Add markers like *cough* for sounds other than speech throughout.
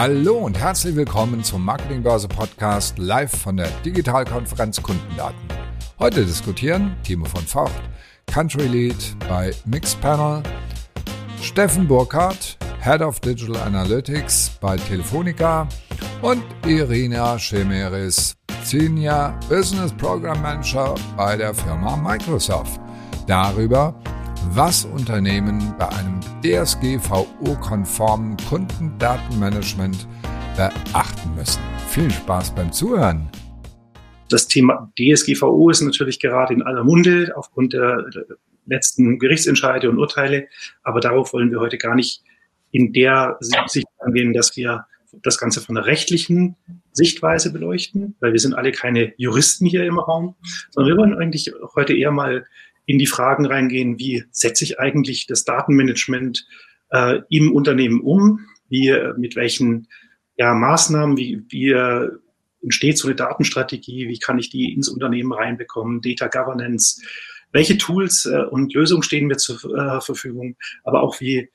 Hallo und herzlich willkommen zum Marketingbörse Podcast live von der Digitalkonferenz Kundendaten. Heute diskutieren Timo von Vocht, Country Lead bei Mixpanel, Steffen Burkhardt, Head of Digital Analytics bei Telefonica und Irina Schemeris, Senior Business Program Manager bei der Firma Microsoft. Darüber, was Unternehmen bei einem DSGVO-konformen Kundendatenmanagement beachten müssen. Viel Spaß beim Zuhören. Das Thema DSGVO ist natürlich gerade in aller Munde aufgrund der letzten Gerichtsentscheide und Urteile, aber darauf wollen wir heute gar nicht in der Sicht angehen, dass wir das Ganze von der rechtlichen Sichtweise beleuchten, weil wir sind alle keine Juristen hier im Raum, sondern wir wollen eigentlich heute eher mal in die Fragen reingehen, wie setze ich eigentlich das Datenmanagement äh, im Unternehmen um, wie, mit welchen ja, Maßnahmen, wie, wie äh, entsteht so eine Datenstrategie, wie kann ich die ins Unternehmen reinbekommen, Data Governance, welche Tools äh, und Lösungen stehen mir zur äh, Verfügung, aber auch wie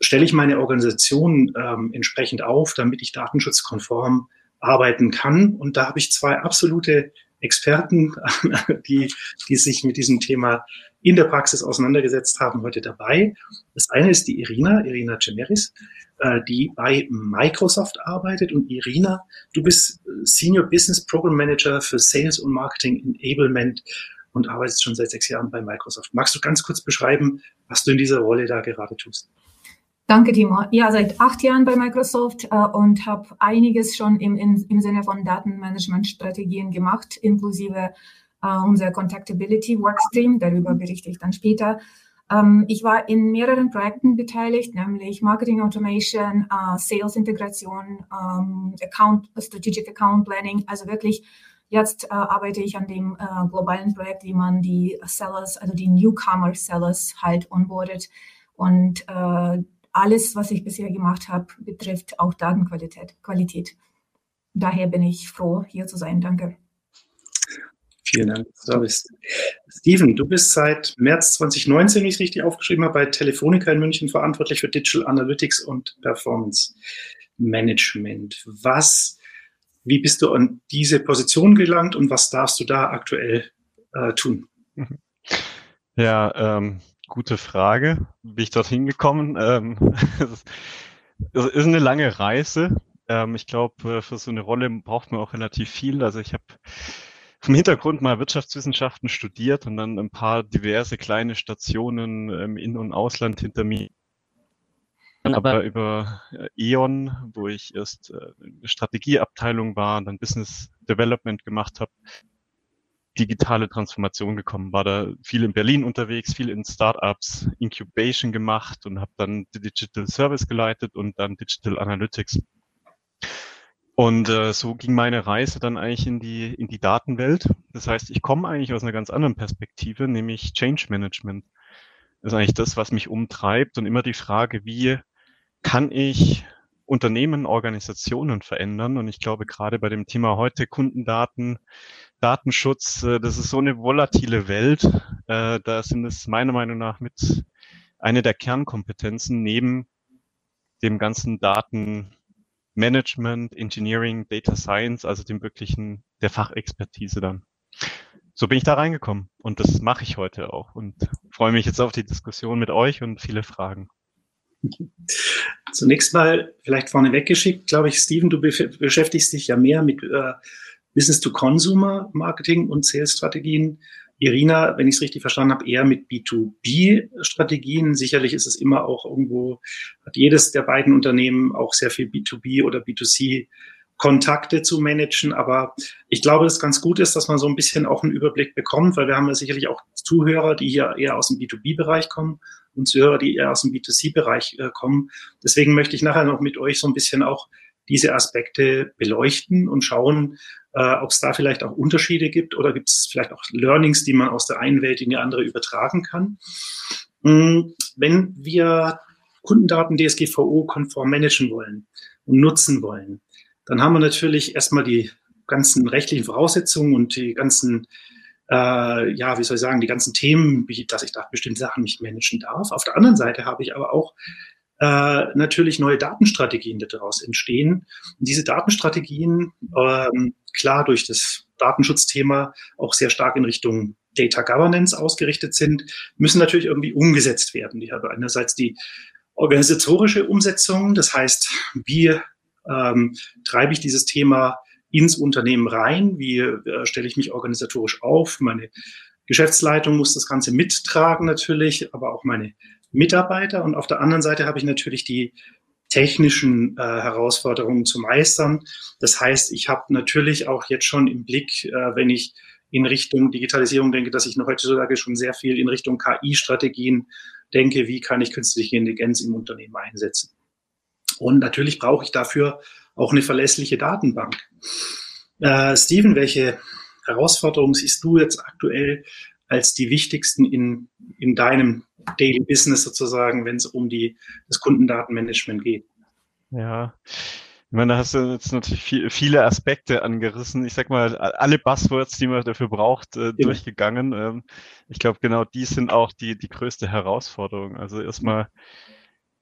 stelle ich meine Organisation ähm, entsprechend auf, damit ich datenschutzkonform arbeiten kann. Und da habe ich zwei absolute Experten, *laughs* die, die sich mit diesem Thema in der Praxis auseinandergesetzt haben, heute dabei. Das eine ist die Irina, Irina Cemeris, äh, die bei Microsoft arbeitet. Und Irina, du bist Senior Business Program Manager für Sales und Marketing Enablement und arbeitest schon seit sechs Jahren bei Microsoft. Magst du ganz kurz beschreiben, was du in dieser Rolle da gerade tust? Danke, Timo. Ja, seit acht Jahren bei Microsoft äh, und habe einiges schon im, im, im Sinne von Datenmanagement-Strategien gemacht, inklusive äh, unser Contactability Workstream. Darüber berichte ich dann später. Ähm, ich war in mehreren Projekten beteiligt, nämlich Marketing Automation, äh, Sales Integration, ähm, Account, Strategic Account Planning. Also wirklich, jetzt äh, arbeite ich an dem äh, globalen Projekt, wie man die Sellers, also die Newcomer Sellers halt onboardet. Und äh, alles, was ich bisher gemacht habe, betrifft auch Datenqualität. Qualität. Daher bin ich froh, hier zu sein. Danke. Vielen Dank, Service. Steven, du bist seit März 2019, wie ich es richtig aufgeschrieben habe, bei Telefonica in München verantwortlich für Digital Analytics und Performance Management. Was, wie bist du an diese Position gelangt und was darfst du da aktuell äh, tun? Ja, ähm, Gute Frage. Wie bin ich dorthin gekommen? Ähm, *laughs* es ist eine lange Reise. Ähm, ich glaube, äh, für so eine Rolle braucht man auch relativ viel. Also ich habe vom Hintergrund mal Wirtschaftswissenschaften studiert und dann ein paar diverse kleine Stationen im In- und Ausland hinter mir. Aber über äh, E.ON, wo ich erst äh, Strategieabteilung war, dann Business Development gemacht habe, digitale Transformation gekommen, war da viel in Berlin unterwegs, viel in Startups, Incubation gemacht und habe dann Digital Service geleitet und dann Digital Analytics. Und äh, so ging meine Reise dann eigentlich in die in die Datenwelt. Das heißt, ich komme eigentlich aus einer ganz anderen Perspektive, nämlich Change Management. Das ist eigentlich das, was mich umtreibt und immer die Frage, wie kann ich Unternehmen, Organisationen verändern? Und ich glaube, gerade bei dem Thema heute Kundendaten Datenschutz, äh, das ist so eine volatile Welt. Äh, da sind es meiner Meinung nach mit eine der Kernkompetenzen neben dem ganzen Datenmanagement, Engineering, Data Science, also dem wirklichen, der Fachexpertise dann. So bin ich da reingekommen und das mache ich heute auch und freue mich jetzt auf die Diskussion mit euch und viele Fragen. Zunächst mal vielleicht vorneweg geschickt, glaube ich, Steven, du beschäftigst dich ja mehr mit äh, Business-to-Consumer-Marketing und Sales-Strategien. Irina, wenn ich es richtig verstanden habe, eher mit B2B-Strategien. Sicherlich ist es immer auch irgendwo, hat jedes der beiden Unternehmen auch sehr viel B2B oder B2C Kontakte zu managen. Aber ich glaube, dass es ganz gut ist, dass man so ein bisschen auch einen Überblick bekommt, weil wir haben ja sicherlich auch Zuhörer, die hier eher aus dem B2B-Bereich kommen und Zuhörer, die eher aus dem B2C-Bereich äh, kommen. Deswegen möchte ich nachher noch mit euch so ein bisschen auch diese Aspekte beleuchten und schauen, äh, ob es da vielleicht auch Unterschiede gibt oder gibt es vielleicht auch Learnings, die man aus der einen Welt in die andere übertragen kann. Mm, wenn wir Kundendaten DSGVO-konform managen wollen und nutzen wollen, dann haben wir natürlich erstmal die ganzen rechtlichen Voraussetzungen und die ganzen, äh, ja, wie soll ich sagen, die ganzen Themen, wie, dass ich da bestimmte Sachen nicht managen darf. Auf der anderen Seite habe ich aber auch äh, natürlich neue Datenstrategien daraus entstehen. Und diese Datenstrategien, ähm, klar durch das Datenschutzthema auch sehr stark in Richtung Data Governance ausgerichtet sind, müssen natürlich irgendwie umgesetzt werden. Die haben einerseits die organisatorische Umsetzung, das heißt, wie ähm, treibe ich dieses Thema ins Unternehmen rein, wie äh, stelle ich mich organisatorisch auf, meine Geschäftsleitung muss das Ganze mittragen natürlich, aber auch meine Mitarbeiter. Und auf der anderen Seite habe ich natürlich die technischen äh, Herausforderungen zu meistern. Das heißt, ich habe natürlich auch jetzt schon im Blick, äh, wenn ich in Richtung Digitalisierung denke, dass ich noch heutzutage schon sehr viel in Richtung KI-Strategien denke, wie kann ich künstliche Intelligenz im Unternehmen einsetzen. Und natürlich brauche ich dafür auch eine verlässliche Datenbank. Äh, Steven, welche Herausforderungen siehst du jetzt aktuell als die wichtigsten in, in deinem Daily Business sozusagen, wenn es um die, das Kundendatenmanagement geht? Ja, ich meine, da hast du jetzt natürlich viel, viele Aspekte angerissen. Ich sag mal, alle Buzzwords, die man dafür braucht, äh, durchgegangen. Ähm, ich glaube, genau die sind auch die, die größte Herausforderung. Also erstmal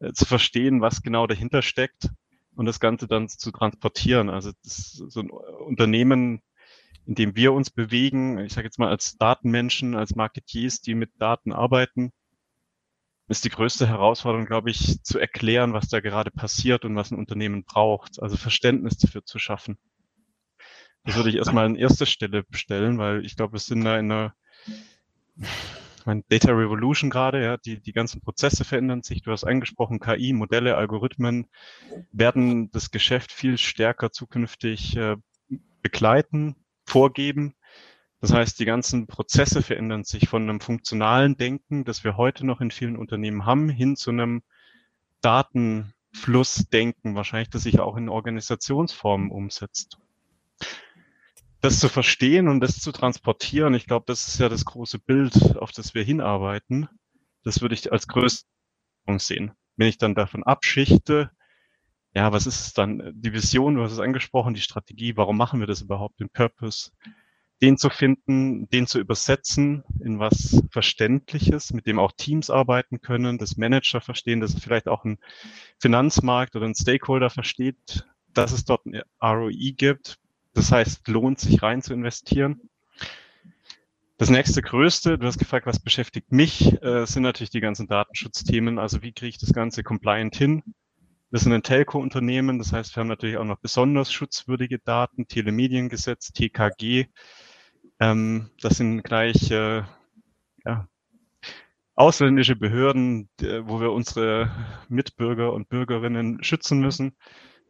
äh, zu verstehen, was genau dahinter steckt und das Ganze dann zu transportieren. Also das, so ein Unternehmen, in dem wir uns bewegen, ich sage jetzt mal als Datenmenschen, als Marketeers, die mit Daten arbeiten, ist die größte Herausforderung, glaube ich, zu erklären, was da gerade passiert und was ein Unternehmen braucht. Also Verständnis dafür zu schaffen. Das würde ich erstmal an erster Stelle bestellen, weil ich glaube, wir sind da in einer meine, Data Revolution gerade, ja, die, die ganzen Prozesse verändern sich. Du hast angesprochen, KI, Modelle, Algorithmen werden das Geschäft viel stärker zukünftig äh, begleiten, vorgeben. Das heißt, die ganzen Prozesse verändern sich von einem funktionalen Denken, das wir heute noch in vielen Unternehmen haben, hin zu einem Datenflussdenken, wahrscheinlich, das sich auch in Organisationsformen umsetzt das zu verstehen und das zu transportieren, ich glaube, das ist ja das große Bild, auf das wir hinarbeiten. Das würde ich als größte sehen. Wenn ich dann davon abschichte, ja, was ist es dann? Die Vision, du hast es angesprochen, die Strategie, warum machen wir das überhaupt, den Purpose, den zu finden, den zu übersetzen in was Verständliches, mit dem auch Teams arbeiten können, das Manager verstehen, dass vielleicht auch ein Finanzmarkt oder ein Stakeholder versteht, dass es dort ein ROI gibt, das heißt, lohnt sich rein zu investieren. Das nächste größte, du hast gefragt, was beschäftigt mich, äh, sind natürlich die ganzen Datenschutzthemen. Also wie kriege ich das Ganze compliant hin? Wir sind ein Telco-Unternehmen, das heißt, wir haben natürlich auch noch besonders schutzwürdige Daten, Telemediengesetz, TKG. Ähm, das sind gleich äh, ja, ausländische Behörden, wo wir unsere Mitbürger und Bürgerinnen schützen müssen.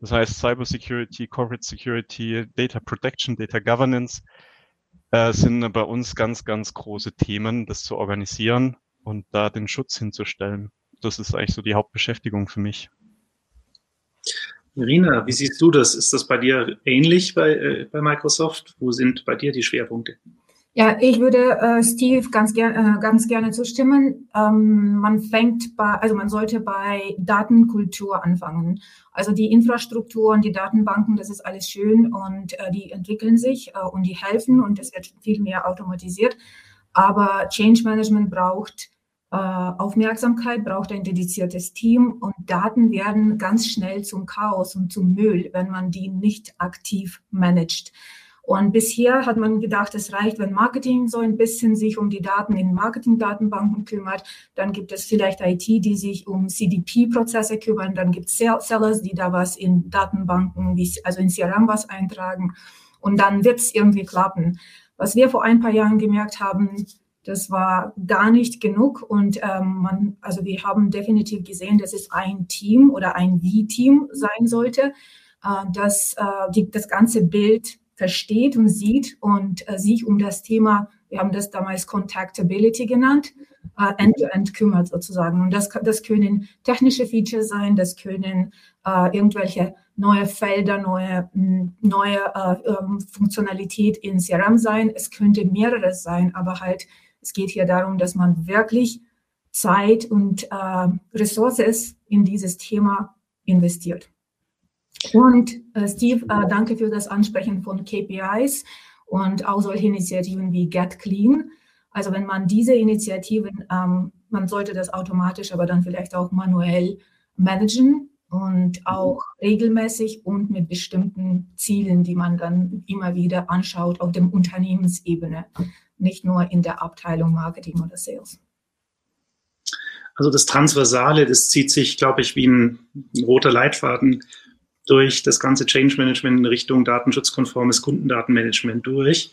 Das heißt Cyber Security, Corporate Security, Data Protection, Data Governance äh, sind bei uns ganz, ganz große Themen, das zu organisieren und da den Schutz hinzustellen. Das ist eigentlich so die Hauptbeschäftigung für mich. Irina, wie siehst du das? Ist das bei dir ähnlich bei, äh, bei Microsoft? Wo sind bei dir die Schwerpunkte? Ja, ich würde äh, Steve ganz, ger äh, ganz gerne zustimmen. Ähm, man fängt bei, also man sollte bei Datenkultur anfangen. Also die Infrastruktur und die Datenbanken, das ist alles schön und äh, die entwickeln sich äh, und die helfen und es wird viel mehr automatisiert. Aber Change Management braucht Aufmerksamkeit, braucht ein dediziertes Team und Daten werden ganz schnell zum Chaos und zum Müll, wenn man die nicht aktiv managt. Und bisher hat man gedacht, es reicht, wenn Marketing so ein bisschen sich um die Daten in Marketing-Datenbanken kümmert. Dann gibt es vielleicht IT, die sich um CDP-Prozesse kümmern. Dann gibt es Sellers, die da was in Datenbanken, also in CRM was eintragen. Und dann wird es irgendwie klappen. Was wir vor ein paar Jahren gemerkt haben, das war gar nicht genug und ähm, man, also wir haben definitiv gesehen, dass es ein Team oder ein Wie-Team sein sollte, äh, das äh, das ganze Bild versteht und sieht und äh, sich um das Thema, wir haben das damals Contactability genannt, äh, end-to-end -end kümmert sozusagen. Und das, das können technische Features sein, das können äh, irgendwelche neue Felder, neue, neue äh, ähm, Funktionalität in CRM sein. Es könnte mehrere sein, aber halt, es geht hier darum, dass man wirklich Zeit und äh, Ressourcen in dieses Thema investiert. Und äh, Steve, äh, danke für das Ansprechen von KPIs und auch solche Initiativen wie Get Clean. Also wenn man diese Initiativen, ähm, man sollte das automatisch, aber dann vielleicht auch manuell managen und auch regelmäßig und mit bestimmten Zielen, die man dann immer wieder anschaut auf dem Unternehmensebene, nicht nur in der Abteilung Marketing oder Sales. Also das Transversale, das zieht sich, glaube ich, wie ein, roter Leitfaden durch das ganze Change Management in Richtung datenschutzkonformes Kundendatenmanagement durch.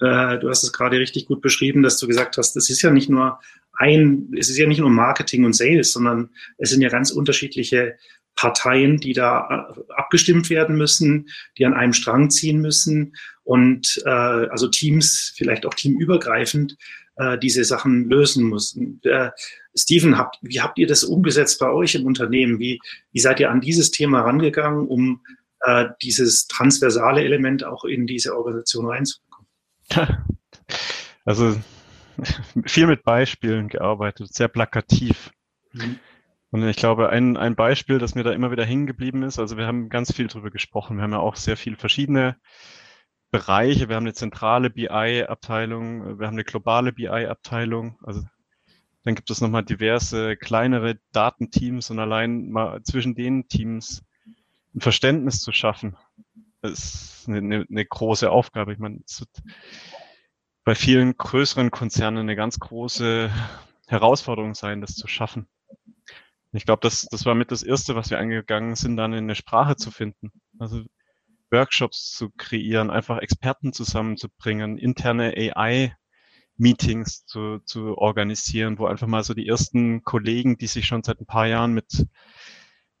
Äh, du hast es gerade richtig gut beschrieben, dass du gesagt hast, es ist ja nicht nur ein, es ist ja nicht nur Marketing und Sales, sondern es sind ja ganz unterschiedliche Parteien, die da äh, abgestimmt werden müssen, die an einem Strang ziehen müssen und äh, also Teams, vielleicht auch teamübergreifend, äh, diese Sachen lösen müssen. Äh, Steven, habt, wie habt ihr das umgesetzt bei euch im Unternehmen? Wie, wie seid ihr an dieses Thema rangegangen, um äh, dieses transversale Element auch in diese Organisation reinzubekommen? *laughs* Also *laughs* viel mit Beispielen gearbeitet, sehr plakativ. Mhm. Und ich glaube, ein, ein Beispiel, das mir da immer wieder hängen geblieben ist, also wir haben ganz viel drüber gesprochen. Wir haben ja auch sehr viele verschiedene Bereiche. Wir haben eine zentrale BI-Abteilung, wir haben eine globale BI-Abteilung. Also dann gibt es nochmal diverse kleinere Datenteams und allein mal zwischen den Teams ein Verständnis zu schaffen, ist eine, eine, eine große Aufgabe. Ich meine, es wird bei vielen größeren Konzernen eine ganz große Herausforderung sein, das zu schaffen. Ich glaube, das, das war mit das Erste, was wir angegangen sind, dann in eine Sprache zu finden. Also Workshops zu kreieren, einfach Experten zusammenzubringen, interne AI-Meetings zu, zu organisieren, wo einfach mal so die ersten Kollegen, die sich schon seit ein paar Jahren mit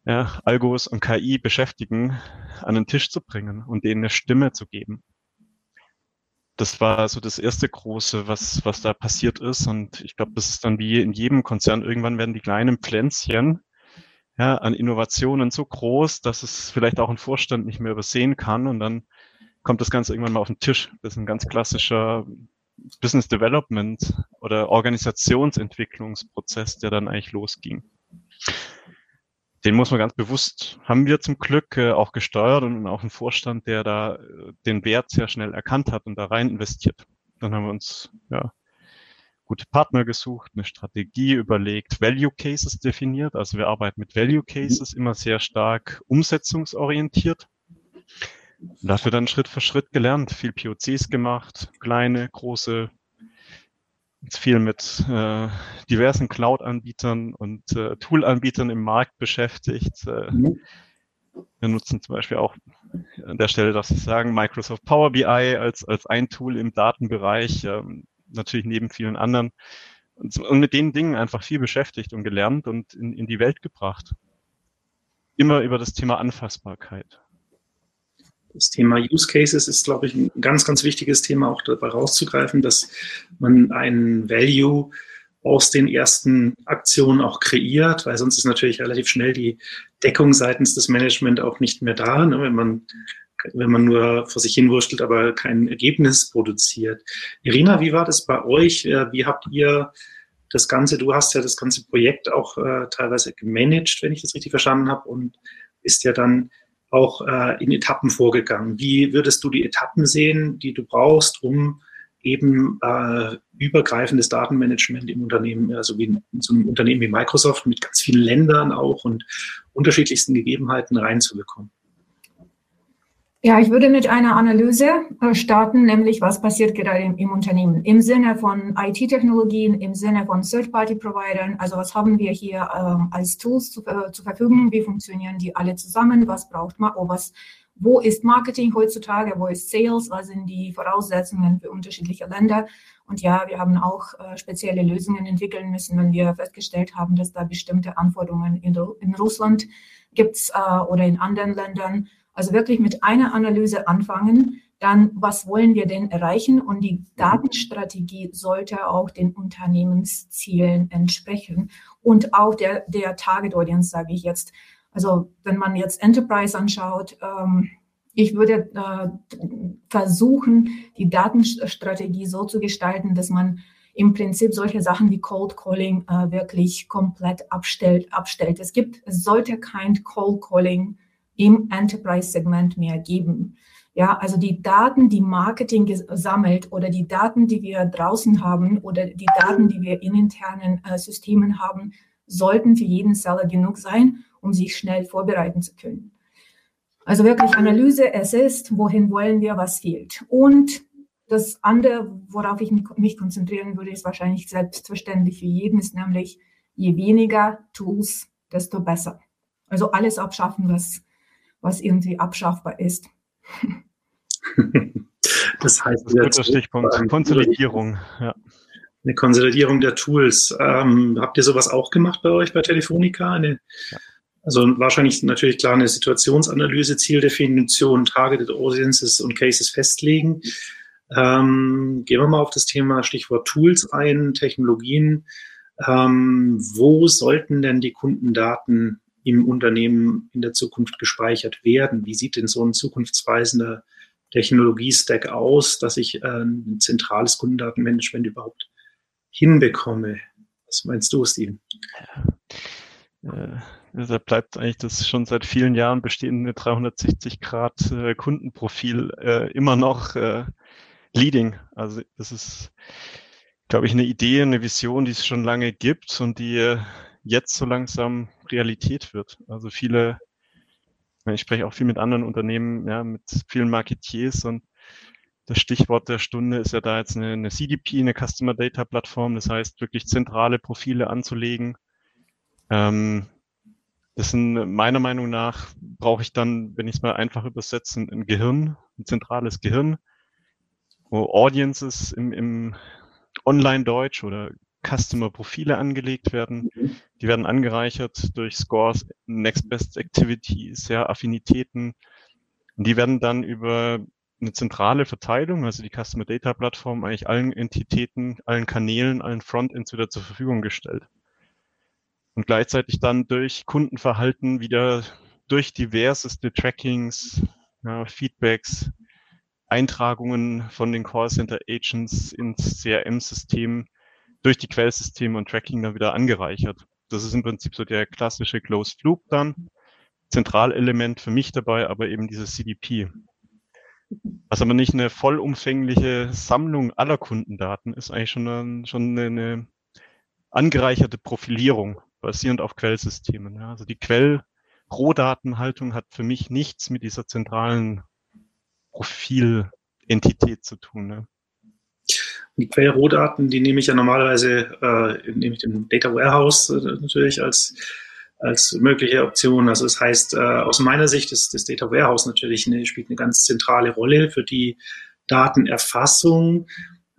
ja, Algos und KI beschäftigen, an den Tisch zu bringen und denen eine Stimme zu geben. Das war so das erste große, was, was da passiert ist. Und ich glaube, das ist dann wie in jedem Konzern. Irgendwann werden die kleinen Pflänzchen ja, an Innovationen so groß, dass es vielleicht auch ein Vorstand nicht mehr übersehen kann. Und dann kommt das Ganze irgendwann mal auf den Tisch. Das ist ein ganz klassischer Business Development oder Organisationsentwicklungsprozess, der dann eigentlich losging. Den muss man ganz bewusst, haben wir zum Glück äh, auch gesteuert und auch einen Vorstand, der da äh, den Wert sehr schnell erkannt hat und da rein investiert. Dann haben wir uns ja, gute Partner gesucht, eine Strategie überlegt, Value Cases definiert. Also wir arbeiten mit Value Cases immer sehr stark umsetzungsorientiert. Dafür dann Schritt für Schritt gelernt, viel POCs gemacht, kleine, große, viel mit äh, diversen Cloud-Anbietern und äh, Tool-Anbietern im Markt beschäftigt. Äh, mhm. Wir nutzen zum Beispiel auch an der Stelle, darf ich sagen, Microsoft Power BI als, als ein Tool im Datenbereich. Ähm, natürlich neben vielen anderen. Und, und mit den Dingen einfach viel beschäftigt und gelernt und in, in die Welt gebracht. Immer über das Thema Anfassbarkeit. Das Thema Use Cases ist, glaube ich, ein ganz, ganz wichtiges Thema auch dabei rauszugreifen, dass man einen Value aus den ersten Aktionen auch kreiert, weil sonst ist natürlich relativ schnell die Deckung seitens des Management auch nicht mehr da, ne, wenn man wenn man nur vor sich hinwurschtelt, aber kein Ergebnis produziert. Irina, wie war das bei euch? Äh, wie habt ihr das Ganze, du hast ja das ganze Projekt auch äh, teilweise gemanagt, wenn ich das richtig verstanden habe, und ist ja dann auch äh, in Etappen vorgegangen. Wie würdest du die Etappen sehen, die du brauchst, um eben äh, übergreifendes Datenmanagement im Unternehmen, also wie in so einem Unternehmen wie Microsoft mit ganz vielen Ländern auch und unterschiedlichsten Gegebenheiten reinzubekommen? Ja, ich würde mit einer Analyse äh, starten, nämlich was passiert gerade im, im Unternehmen im Sinne von IT-Technologien, im Sinne von Third-Party-Providern. Also was haben wir hier ähm, als Tools zu, äh, zur Verfügung? Wie funktionieren die alle zusammen? Was braucht man? Oh, was, wo ist Marketing heutzutage? Wo ist Sales? Was sind die Voraussetzungen für unterschiedliche Länder? Und ja, wir haben auch äh, spezielle Lösungen entwickeln müssen, wenn wir festgestellt haben, dass da bestimmte Anforderungen in, in Russland gibt äh, oder in anderen Ländern also wirklich mit einer Analyse anfangen, dann was wollen wir denn erreichen? Und die Datenstrategie sollte auch den Unternehmenszielen entsprechen und auch der, der Target Audience, sage ich jetzt. Also wenn man jetzt Enterprise anschaut, ähm, ich würde äh, versuchen, die Datenstrategie so zu gestalten, dass man im Prinzip solche Sachen wie Cold Calling äh, wirklich komplett abstellt, abstellt. Es gibt, es sollte kein Cold Calling im Enterprise-Segment mehr geben. Ja, also die Daten, die Marketing sammelt oder die Daten, die wir draußen haben oder die Daten, die wir in internen äh, Systemen haben, sollten für jeden Seller genug sein, um sich schnell vorbereiten zu können. Also wirklich Analyse, es ist, wohin wollen wir, was fehlt. Und das andere, worauf ich mich konzentrieren würde, ist wahrscheinlich selbstverständlich für jeden, ist nämlich, je weniger Tools, desto besser. Also alles abschaffen, was, was irgendwie abschaffbar ist. *laughs* Das heißt, das ist ein guter Stichpunkt. Konsolidierung. Ja. Eine Konsolidierung der Tools. Ähm, habt ihr sowas auch gemacht bei euch bei Telefonica? Eine, ja. Also wahrscheinlich natürlich klar eine Situationsanalyse, Zieldefinition, Targeted Audiences und Cases festlegen. Ähm, gehen wir mal auf das Thema Stichwort Tools ein, Technologien. Ähm, wo sollten denn die Kundendaten im Unternehmen in der Zukunft gespeichert werden? Wie sieht denn so ein zukunftsweisender Technologiestack aus, dass ich äh, ein zentrales Kundendatenmanagement überhaupt hinbekomme? Was meinst du, Steven? Ja. Äh, da bleibt eigentlich das schon seit vielen Jahren bestehende 360 Grad äh, Kundenprofil immer noch leading. Also das ist, glaube ich, eine Idee, eine Vision, die es schon lange gibt und die jetzt so langsam Realität wird. Also viele ich spreche auch viel mit anderen Unternehmen, ja, mit vielen Marketiers und das Stichwort der Stunde ist ja da jetzt eine, eine CDP, eine Customer Data Plattform, das heißt wirklich zentrale Profile anzulegen. Ähm, das sind meiner Meinung nach brauche ich dann, wenn ich es mal einfach übersetze, ein Gehirn, ein zentrales Gehirn, wo Audiences im, im Online-Deutsch oder Customer-Profile angelegt werden. Mhm. Die werden angereichert durch Scores, Next Best Activities, ja, Affinitäten. Und die werden dann über eine zentrale Verteilung, also die Customer Data Plattform, eigentlich allen Entitäten, allen Kanälen, allen Frontends wieder zur Verfügung gestellt. Und gleichzeitig dann durch Kundenverhalten wieder durch diverseste Trackings, ja, Feedbacks, Eintragungen von den Callcenter Agents ins CRM-System durch die Quellsysteme und Tracking dann wieder angereichert. Das ist im Prinzip so der klassische Closed Loop dann. Zentralelement für mich dabei, aber eben dieses CDP. Was aber nicht eine vollumfängliche Sammlung aller Kundendaten ist, eigentlich schon, eine, schon eine angereicherte Profilierung basierend auf Quellsystemen. Ja. Also die Quell-Rohdatenhaltung hat für mich nichts mit dieser zentralen Profilentität zu tun. Ne. Die Quellrohdaten, die nehme ich ja normalerweise, äh, nehme ich den Data Warehouse äh, natürlich als, als mögliche Option. Also das heißt, äh, aus meiner Sicht ist das Data Warehouse natürlich eine, spielt eine ganz zentrale Rolle für die Datenerfassung.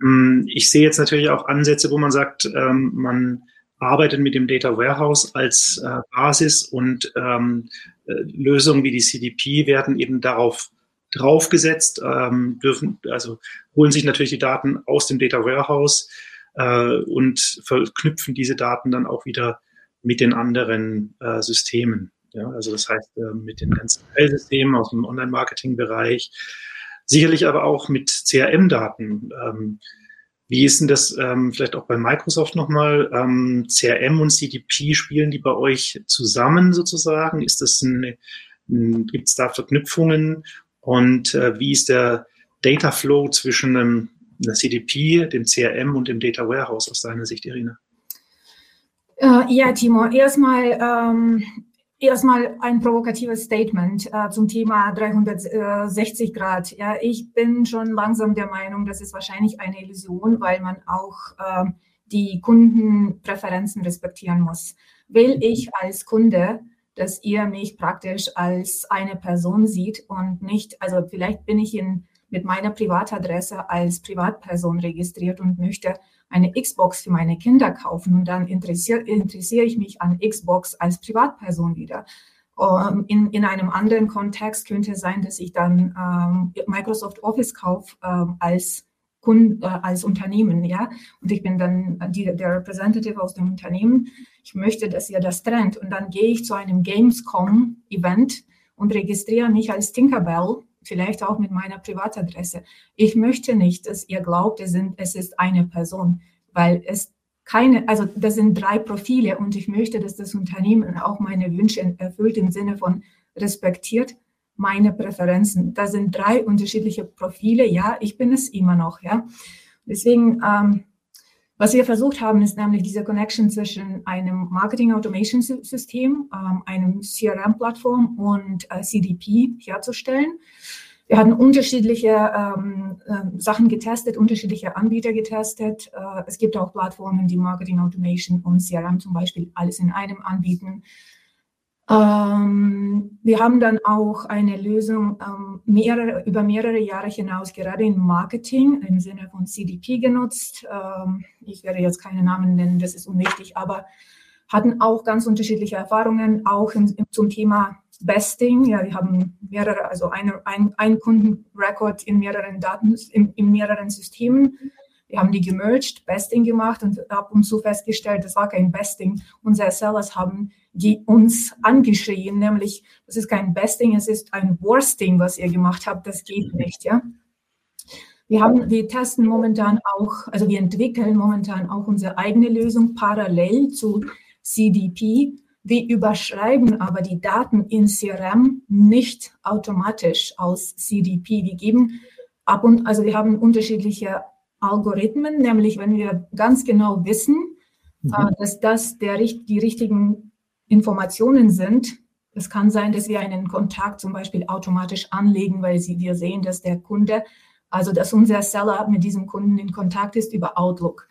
Hm, ich sehe jetzt natürlich auch Ansätze, wo man sagt, ähm, man arbeitet mit dem Data Warehouse als äh, Basis und ähm, äh, Lösungen wie die CDP werden eben darauf draufgesetzt, ähm, dürfen, also holen sich natürlich die Daten aus dem Data Warehouse äh, und verknüpfen diese Daten dann auch wieder mit den anderen äh, Systemen. Ja, also das heißt, äh, mit den ganzen Teilsystemen aus dem Online-Marketing-Bereich, sicherlich aber auch mit CRM-Daten. Ähm, wie ist denn das ähm, vielleicht auch bei Microsoft nochmal? Ähm, CRM und CDP spielen die bei euch zusammen sozusagen? Ist das ein, ein gibt es da Verknüpfungen und äh, wie ist der Data Flow zwischen einem, einer CDP, dem CRM und dem Data Warehouse aus deiner Sicht, Irina? Äh, ja, Timo, erstmal ähm, erstmal ein provokatives Statement äh, zum Thema 360 Grad. Ja, ich bin schon langsam der Meinung, das ist wahrscheinlich eine Illusion, weil man auch äh, die Kundenpräferenzen respektieren muss. Will ich als Kunde dass ihr mich praktisch als eine Person sieht und nicht, also vielleicht bin ich in, mit meiner Privatadresse als Privatperson registriert und möchte eine Xbox für meine Kinder kaufen und dann interessiere, interessiere ich mich an Xbox als Privatperson wieder. Um, ähm, in, in einem anderen Kontext könnte es sein, dass ich dann ähm, Microsoft Office kaufe ähm, als Kunden, äh, als Unternehmen, ja. Und ich bin dann die, der Representative aus dem Unternehmen. Ich möchte, dass ihr das trennt. Und dann gehe ich zu einem Gamescom-Event und registriere mich als Tinkerbell, vielleicht auch mit meiner Privatadresse. Ich möchte nicht, dass ihr glaubt, es, sind, es ist eine Person, weil es keine, also das sind drei Profile und ich möchte, dass das Unternehmen auch meine Wünsche erfüllt im Sinne von respektiert meine Präferenzen. Da sind drei unterschiedliche Profile. Ja, ich bin es immer noch. Ja, deswegen ähm, Was wir versucht haben, ist nämlich diese Connection zwischen einem Marketing Automation System, ähm, einem CRM-Plattform und äh, CDP herzustellen. Wir hatten unterschiedliche ähm, äh, Sachen getestet, unterschiedliche Anbieter getestet. Äh, es gibt auch Plattformen, die Marketing Automation und CRM zum Beispiel alles in einem anbieten. Ähm, wir haben dann auch eine Lösung ähm, mehrere, über mehrere Jahre hinaus gerade im Marketing im Sinne von CDP genutzt. Ähm, ich werde jetzt keine Namen nennen, das ist unwichtig, aber hatten auch ganz unterschiedliche Erfahrungen, auch im, im, zum Thema Besting. Ja, wir haben mehrere, also eine, ein, ein Kundenrekord in mehreren Daten, in, in mehreren Systemen. Wir haben die gemerged, Besting gemacht und ab und zu festgestellt, das war kein Besting. Unsere Sellers haben die uns angeschrien, nämlich, das ist kein Besting, es ist ein Worsting, was ihr gemacht habt, das geht nicht, ja. Wir haben, wir testen momentan auch, also wir entwickeln momentan auch unsere eigene Lösung parallel zu CDP. Wir überschreiben aber die Daten in CRM nicht automatisch aus CDP. Wir geben ab und, also wir haben unterschiedliche Algorithmen, nämlich wenn wir ganz genau wissen, mhm. Äh, dass das der, die richtigen Informationen sind. Es kann sein, dass wir einen Kontakt zum Beispiel automatisch anlegen, weil sie, wir sehen, dass der Kunde, also dass unser Seller mit diesem Kunden in Kontakt ist über Outlook.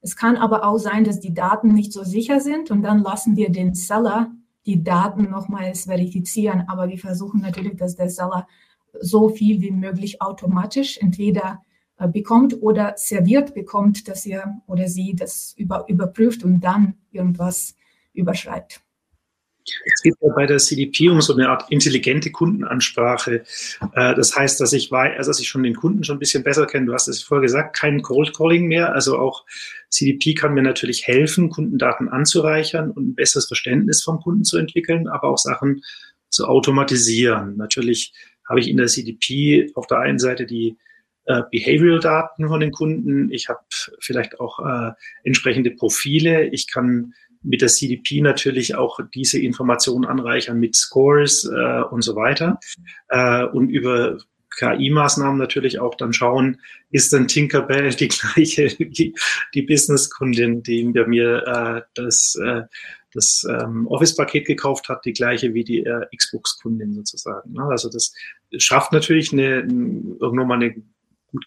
Es kann aber auch sein, dass die Daten nicht so sicher sind und dann lassen wir den Seller die Daten nochmals verifizieren. Aber wir versuchen natürlich, dass der Seller so viel wie möglich automatisch entweder bekommt oder serviert bekommt, dass er oder sie das über, überprüft und dann irgendwas überschreibt. Es geht ja bei der CDP um so eine Art intelligente Kundenansprache. Äh, das heißt, dass ich weiß, also dass ich schon den Kunden schon ein bisschen besser kenne. Du hast es vorher gesagt, kein Cold Calling mehr. Also auch CDP kann mir natürlich helfen, Kundendaten anzureichern und ein besseres Verständnis vom Kunden zu entwickeln, aber auch Sachen zu automatisieren. Natürlich habe ich in der CDP auf der einen Seite die äh, Behavioral-Daten von den Kunden. Ich habe vielleicht auch äh, entsprechende Profile. Ich kann mit der CDP natürlich auch diese Informationen anreichern mit Scores äh, und so weiter. Äh, und über KI-Maßnahmen natürlich auch dann schauen, ist denn Tinkerbell die *laughs* gleiche, die, die Business-Kundin, die mir äh, das, äh, das ähm, Office-Paket gekauft hat, die gleiche wie die äh, Xbox-Kundin sozusagen. Ne? Also das schafft natürlich eine, irgendwann mal eine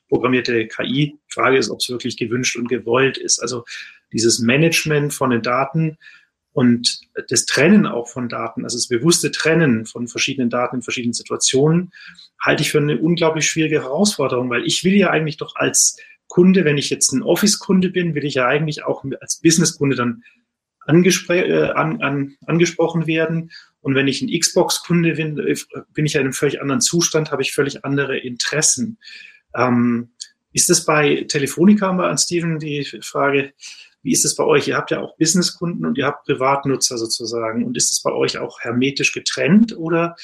programmierte KI. Frage ist, ob es wirklich gewünscht und gewollt ist. Also dieses Management von den Daten und das Trennen auch von Daten, also das bewusste Trennen von verschiedenen Daten in verschiedenen Situationen, halte ich für eine unglaublich schwierige Herausforderung, weil ich will ja eigentlich doch als Kunde, wenn ich jetzt ein Office-Kunde bin, will ich ja eigentlich auch als Business-Kunde dann äh, an, an, angesprochen werden. Und wenn ich ein Xbox-Kunde bin, äh, bin ich ja in einem völlig anderen Zustand, habe ich völlig andere Interessen. Ähm, ist das bei Telefonica mal an Steven die Frage, wie ist es bei euch? Ihr habt ja auch Businesskunden und ihr habt Privatnutzer sozusagen. Und ist es bei euch auch hermetisch getrennt oder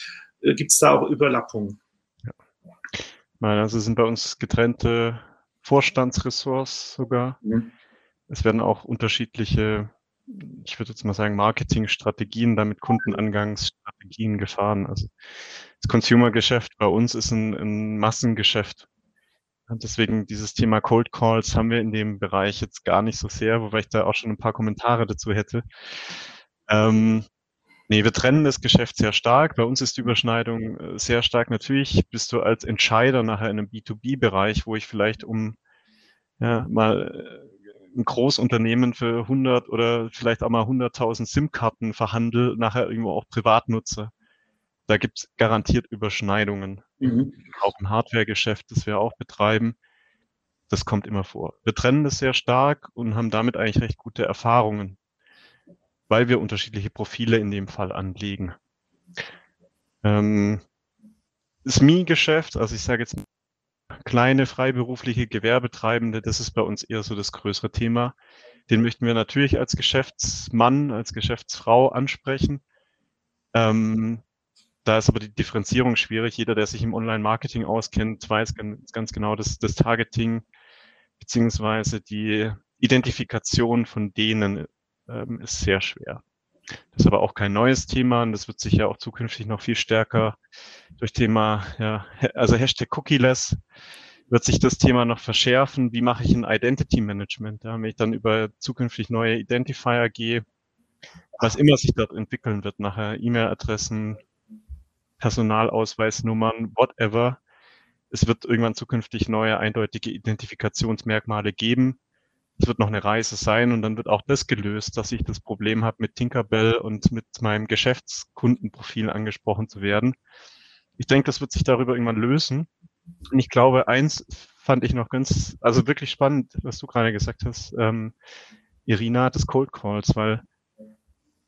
äh, gibt es da auch Überlappungen? Ja. Nein, also sind bei uns getrennte Vorstandsressorts sogar. Mhm. Es werden auch unterschiedliche, ich würde jetzt mal sagen, Marketingstrategien, damit Kundenangangsstrategien gefahren. Also das Consumer-Geschäft bei uns ist ein, ein Massengeschäft. Deswegen dieses Thema Cold Calls haben wir in dem Bereich jetzt gar nicht so sehr, wobei ich da auch schon ein paar Kommentare dazu hätte. Ähm, nee, wir trennen das Geschäft sehr stark. Bei uns ist die Überschneidung äh, sehr stark. Natürlich bist du als Entscheider nachher in einem B2B-Bereich, wo ich vielleicht um ja, mal äh, ein Großunternehmen für 100 oder vielleicht auch mal 100.000 SIM-Karten verhandle, nachher irgendwo auch Privatnutzer da gibt es garantiert Überschneidungen. Mhm. Auch im Hardware-Geschäft, das wir auch betreiben, das kommt immer vor. Wir trennen das sehr stark und haben damit eigentlich recht gute Erfahrungen, weil wir unterschiedliche Profile in dem Fall anlegen. Ähm, SMI-Geschäft, also ich sage jetzt kleine freiberufliche Gewerbetreibende, das ist bei uns eher so das größere Thema. Den möchten wir natürlich als Geschäftsmann, als Geschäftsfrau ansprechen. Ähm, da ist aber die Differenzierung schwierig. Jeder, der sich im Online-Marketing auskennt, weiß ganz, ganz genau, dass das Targeting beziehungsweise die Identifikation von denen ähm, ist sehr schwer. Das ist aber auch kein neues Thema und das wird sich ja auch zukünftig noch viel stärker durch Thema, ja, also Hashtag Cookieless wird sich das Thema noch verschärfen. Wie mache ich ein Identity Management? Ja, wenn ich dann über zukünftig neue Identifier gehe, was immer sich dort entwickeln wird, nachher E-Mail-Adressen, Personalausweisnummern, whatever. Es wird irgendwann zukünftig neue eindeutige Identifikationsmerkmale geben. Es wird noch eine Reise sein und dann wird auch das gelöst, dass ich das Problem habe, mit Tinkerbell und mit meinem Geschäftskundenprofil angesprochen zu werden. Ich denke, das wird sich darüber irgendwann lösen. Und ich glaube, eins fand ich noch ganz, also wirklich spannend, was du gerade gesagt hast, ähm, Irina, des Cold Calls, weil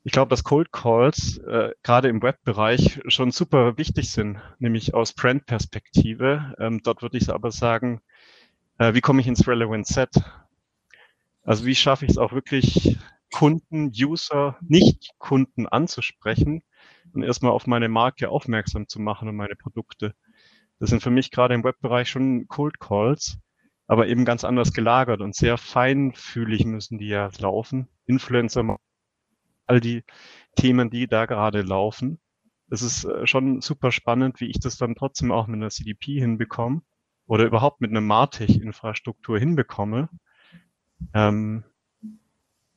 ich glaube, dass Cold Calls äh, gerade im Webbereich schon super wichtig sind, nämlich aus Brand-Perspektive. Ähm, dort würde ich aber sagen, äh, wie komme ich ins Relevant Set? Also wie schaffe ich es auch wirklich, Kunden, User, Nicht-Kunden anzusprechen und erstmal auf meine Marke aufmerksam zu machen und meine Produkte. Das sind für mich gerade im Webbereich schon Cold Calls, aber eben ganz anders gelagert und sehr feinfühlig müssen die ja laufen. Influencer all die Themen, die da gerade laufen. Es ist äh, schon super spannend, wie ich das dann trotzdem auch mit einer CDP hinbekomme oder überhaupt mit einer Martech-Infrastruktur hinbekomme. Ähm,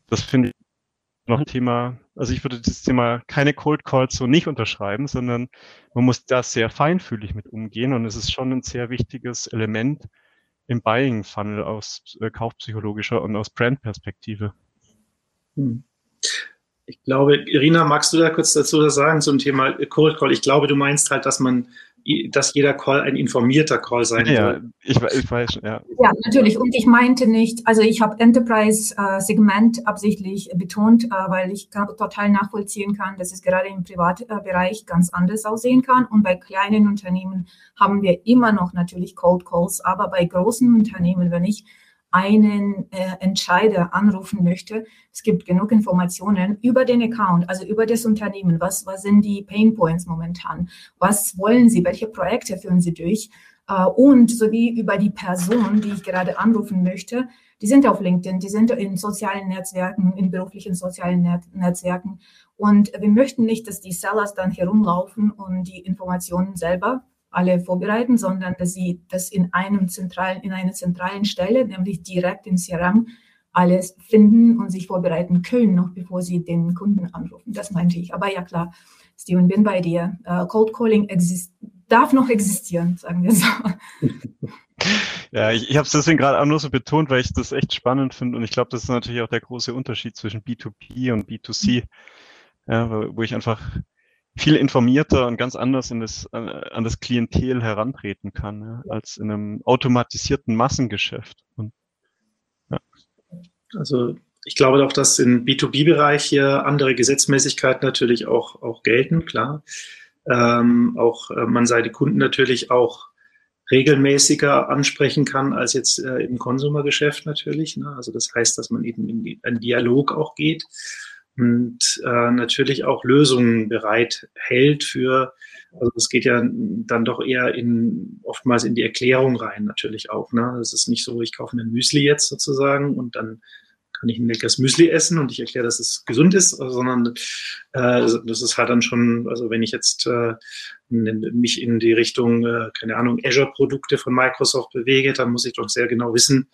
das finde ich noch ein Thema, also ich würde das Thema keine Cold Calls so nicht unterschreiben, sondern man muss da sehr feinfühlig mit umgehen und es ist schon ein sehr wichtiges Element im Buying Funnel aus äh, kaufpsychologischer und aus Brand-Perspektive. Hm. Ich glaube, Irina, magst du da kurz dazu sagen zum Thema Cold Call? Ich glaube, du meinst halt, dass man, dass jeder Call ein informierter Call sein ja, soll. Ich, ich weiß, ja. Ja, natürlich. Und ich meinte nicht, also ich habe Enterprise-Segment äh, absichtlich betont, äh, weil ich total nachvollziehen kann, dass es gerade im Privatbereich ganz anders aussehen kann. Und bei kleinen Unternehmen haben wir immer noch natürlich Cold Calls, aber bei großen Unternehmen, wenn ich einen äh, Entscheider anrufen möchte. Es gibt genug Informationen über den Account, also über das Unternehmen. Was, was sind die Pain Points momentan? Was wollen Sie? Welche Projekte führen Sie durch? Äh, und sowie über die Person, die ich gerade anrufen möchte. Die sind auf LinkedIn, die sind in sozialen Netzwerken, in beruflichen sozialen Net Netzwerken. Und wir möchten nicht, dass die Sellers dann herumlaufen und die Informationen selber alle vorbereiten, sondern dass sie das in einem zentralen, in einer zentralen Stelle, nämlich direkt in CRM, alles finden und sich vorbereiten können, noch bevor sie den Kunden anrufen. Das meinte ich. Aber ja klar, Steven, bin bei dir. Uh, Cold Calling darf noch existieren, sagen wir so. *laughs* Ja, ich, ich habe es deswegen gerade auch nur so betont, weil ich das echt spannend finde und ich glaube, das ist natürlich auch der große Unterschied zwischen B2B und B2C, ja, wo ich einfach viel informierter und ganz anders in das, an das Klientel herantreten kann, ja, als in einem automatisierten Massengeschäft. Und, ja. Also ich glaube auch, dass im B2B-Bereich hier andere Gesetzmäßigkeiten natürlich auch, auch gelten, klar. Ähm, auch äh, man sei die Kunden natürlich auch regelmäßiger ansprechen kann als jetzt äh, im Konsumergeschäft natürlich. Ne? Also das heißt, dass man eben in einen Dialog auch geht und äh, natürlich auch Lösungen bereit hält für, also es geht ja dann doch eher in oftmals in die Erklärung rein natürlich auch. Ne? Es ist nicht so, ich kaufe mir ein Müsli jetzt sozusagen und dann kann ich ein leckeres Müsli essen und ich erkläre, dass es gesund ist, sondern äh, das ist halt dann schon, also wenn ich jetzt äh, mich in die Richtung, äh, keine Ahnung, Azure-Produkte von Microsoft bewege, dann muss ich doch sehr genau wissen,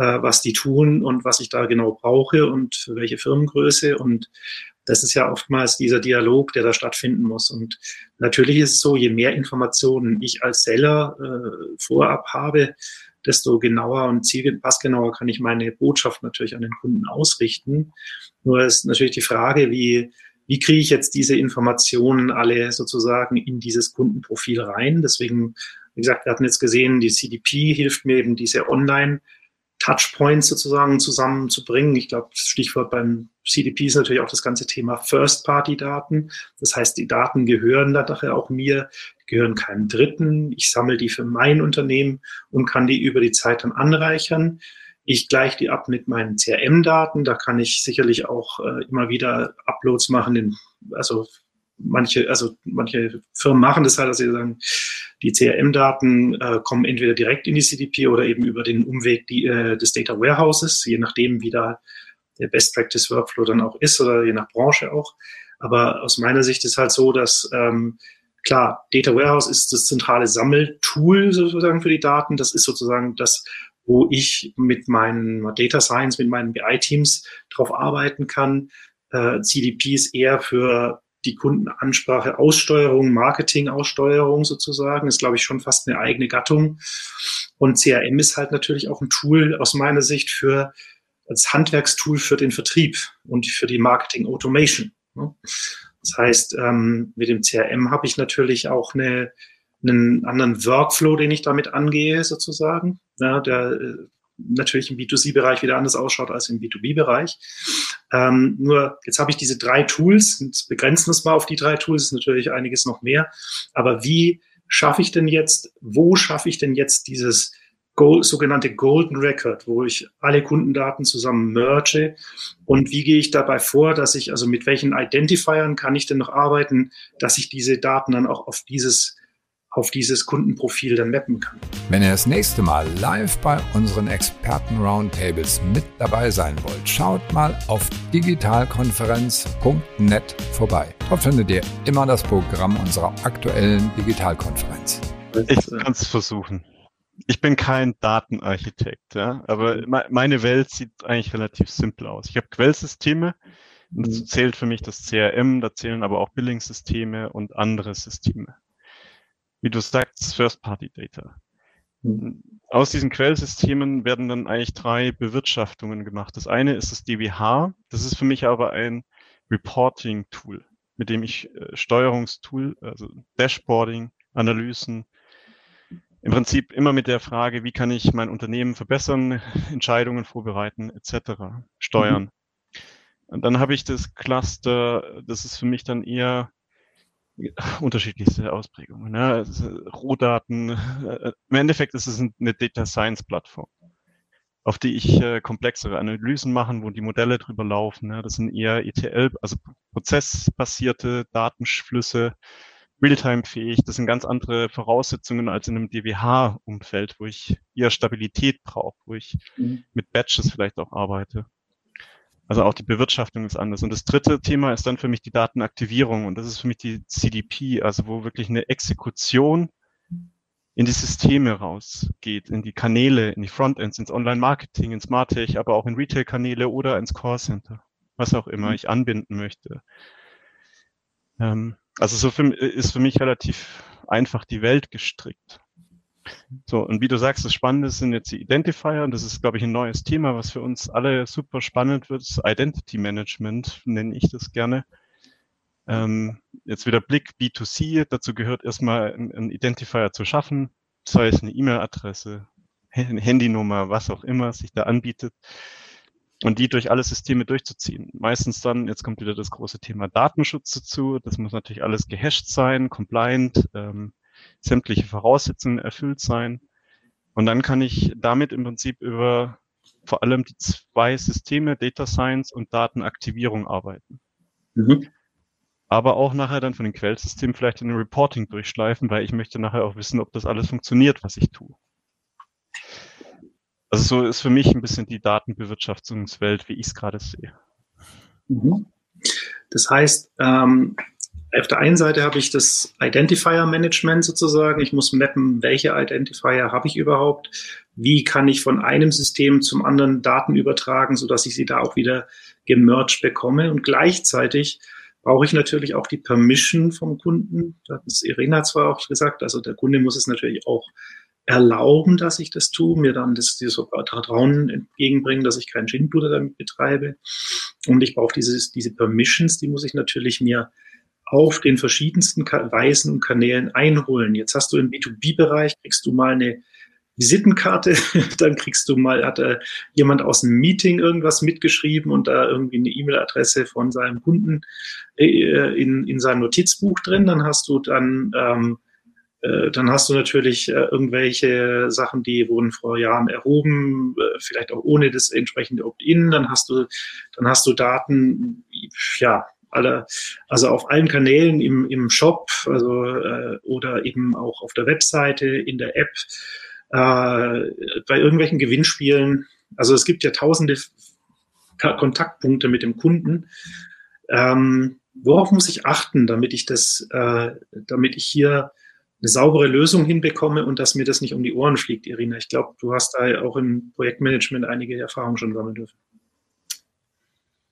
was die tun und was ich da genau brauche und für welche Firmengröße. Und das ist ja oftmals dieser Dialog, der da stattfinden muss. Und natürlich ist es so, je mehr Informationen ich als Seller äh, vorab habe, desto genauer und zielpassgenauer kann ich meine Botschaft natürlich an den Kunden ausrichten. Nur ist natürlich die Frage, wie, wie kriege ich jetzt diese Informationen alle sozusagen in dieses Kundenprofil rein? Deswegen, wie gesagt, wir hatten jetzt gesehen, die CDP hilft mir eben diese Online- Touchpoints sozusagen zusammenzubringen. Ich glaube, Stichwort beim CDP ist natürlich auch das ganze Thema First-Party-Daten. Das heißt, die Daten gehören dann nachher auch mir, gehören keinem Dritten. Ich sammle die für mein Unternehmen und kann die über die Zeit dann anreichern. Ich gleiche die ab mit meinen CRM-Daten. Da kann ich sicherlich auch äh, immer wieder Uploads machen, in, also manche, also manche Firmen machen das halt, dass sie sagen, die CRM-Daten äh, kommen entweder direkt in die CDP oder eben über den Umweg die, äh, des Data Warehouses, je nachdem, wie da der Best Practice Workflow dann auch ist oder je nach Branche auch. Aber aus meiner Sicht ist halt so, dass ähm, klar, Data Warehouse ist das zentrale Sammeltool sozusagen für die Daten. Das ist sozusagen das, wo ich mit meinen Data Science, mit meinen BI-Teams drauf arbeiten kann. Äh, CDP ist eher für die Kundenansprache, Aussteuerung, Marketing, Aussteuerung sozusagen, ist, glaube ich, schon fast eine eigene Gattung. Und CRM ist halt natürlich auch ein Tool aus meiner Sicht für als Handwerkstool für den Vertrieb und für die Marketing Automation. Ne? Das heißt, ähm, mit dem CRM habe ich natürlich auch eine, einen anderen Workflow, den ich damit angehe, sozusagen, der äh, natürlich im B2C-Bereich wieder anders ausschaut als im B2B-Bereich. Ähm, nur jetzt habe ich diese drei Tools und begrenzen wir es mal auf die drei Tools, ist natürlich einiges noch mehr. Aber wie schaffe ich denn jetzt, wo schaffe ich denn jetzt dieses Gold, sogenannte Golden Record, wo ich alle Kundendaten zusammen merge und wie gehe ich dabei vor, dass ich, also mit welchen Identifiern kann ich denn noch arbeiten, dass ich diese Daten dann auch auf dieses auf dieses Kundenprofil dann mappen kann. Wenn ihr das nächste Mal live bei unseren Experten-Roundtables mit dabei sein wollt, schaut mal auf digitalkonferenz.net vorbei. Dort findet ihr immer das Programm unserer aktuellen Digitalkonferenz. Ich kann es versuchen. Ich bin kein Datenarchitekt, ja, aber me meine Welt sieht eigentlich relativ simpel aus. Ich habe Quellsysteme, dazu zählt für mich das CRM, da zählen aber auch Billingssysteme und andere Systeme wie du sagst, First-Party-Data. Aus diesen Quellsystemen werden dann eigentlich drei Bewirtschaftungen gemacht. Das eine ist das DWH. Das ist für mich aber ein Reporting-Tool, mit dem ich äh, Steuerungstool, also Dashboarding, Analysen, im Prinzip immer mit der Frage, wie kann ich mein Unternehmen verbessern, *laughs* Entscheidungen vorbereiten, etc., steuern. Mhm. Und dann habe ich das Cluster, das ist für mich dann eher *laughs* unterschiedlichste Ausprägungen. Ne? Rohdaten. *laughs* Äh, Im Endeffekt ist es eine Data Science Plattform, auf die ich äh, komplexere Analysen machen, wo die Modelle drüber laufen. Ne? Das sind eher ETL, also prozessbasierte Datenflüsse, Realtime-fähig. Das sind ganz andere Voraussetzungen als in einem DWH-Umfeld, wo ich eher Stabilität brauche, wo ich mhm. mit Batches vielleicht auch arbeite. Also auch die Bewirtschaftung ist anders. Und das dritte Thema ist dann für mich die Datenaktivierung. Und das ist für mich die CDP, also wo wirklich eine Exekution in die Systeme rausgeht, in die Kanäle, in die Frontends, ins Online-Marketing, ins Martech, aber auch in Retail-Kanäle oder ins Call-Center, was auch immer ich anbinden möchte. Ähm, also so für, ist für mich relativ einfach die Welt gestrickt. So, und wie du sagst, das Spannende sind jetzt die Identifier, und das ist, glaube ich, ein neues Thema, was für uns alle super spannend wird. Identity Management nenne ich das gerne. Ähm, jetzt wieder Blick B2C, dazu gehört erstmal ein, Identifier zu schaffen, sei es eine E-Mail-Adresse, Handynummer, was auch immer sich da anbietet und die durch alle Systeme durchzuziehen. Meistens dann, jetzt kommt wieder das große Thema Datenschutz dazu. Das muss natürlich alles gehasht sein, compliant. Ähm, sämtliche Voraussetzungen erfüllt sein. Und dann kann ich damit im Prinzip über vor allem die zwei Systeme, Data Science und Datenaktivierung arbeiten. Mhm. Aber auch nachher dann von den Quellsystemen vielleicht in den Reporting durchschleifen, weil ich möchte nachher auch wissen, ob das alles funktioniert, was ich tue. Also so ist für mich ein bisschen die Datenbewirtschaftungswelt, wie ich es gerade sehe. Mhm. Das heißt, ähm, auf der einen Seite habe ich das Identifier Management sozusagen. Ich muss mappen, welche Identifier habe ich überhaupt? Wie kann ich von einem System zum anderen Daten übertragen, sodass ich sie da auch wieder gemerged bekomme? Und gleichzeitig brauche ich natürlich auch die Permission vom Kunden. Das Irina zwar auch gesagt, also der Kunde muss es natürlich auch erlauben, dass ich das tue, mir dann das, dieses Vertrauen entgegenbringen, dass ich keinen Schindluder damit betreibe. Und ich brauche dieses, diese Permissions, die muss ich natürlich mir auf den verschiedensten Weisen und Kanälen einholen. Jetzt hast du im B2B-Bereich, kriegst du mal eine Visitenkarte, *laughs* dann kriegst du mal, hat da jemand aus einem Meeting irgendwas mitgeschrieben und da irgendwie eine E-Mail-Adresse von seinem Kunden äh, in, in seinem Notizbuch drin. Dann hast du dann, ähm, äh, dann hast du natürlich äh, irgendwelche Sachen, die wurden vor Jahren erhoben, äh, vielleicht auch ohne das entsprechende Opt-in. Dann hast du, dann hast du Daten, ja, alle, also auf allen Kanälen im, im Shop, also äh, oder eben auch auf der Webseite, in der App, äh, bei irgendwelchen Gewinnspielen. Also es gibt ja tausende Kontaktpunkte mit dem Kunden. Ähm, worauf muss ich achten, damit ich das, äh, damit ich hier eine saubere Lösung hinbekomme und dass mir das nicht um die Ohren fliegt, Irina. Ich glaube, du hast da auch im Projektmanagement einige Erfahrungen schon sammeln dürfen.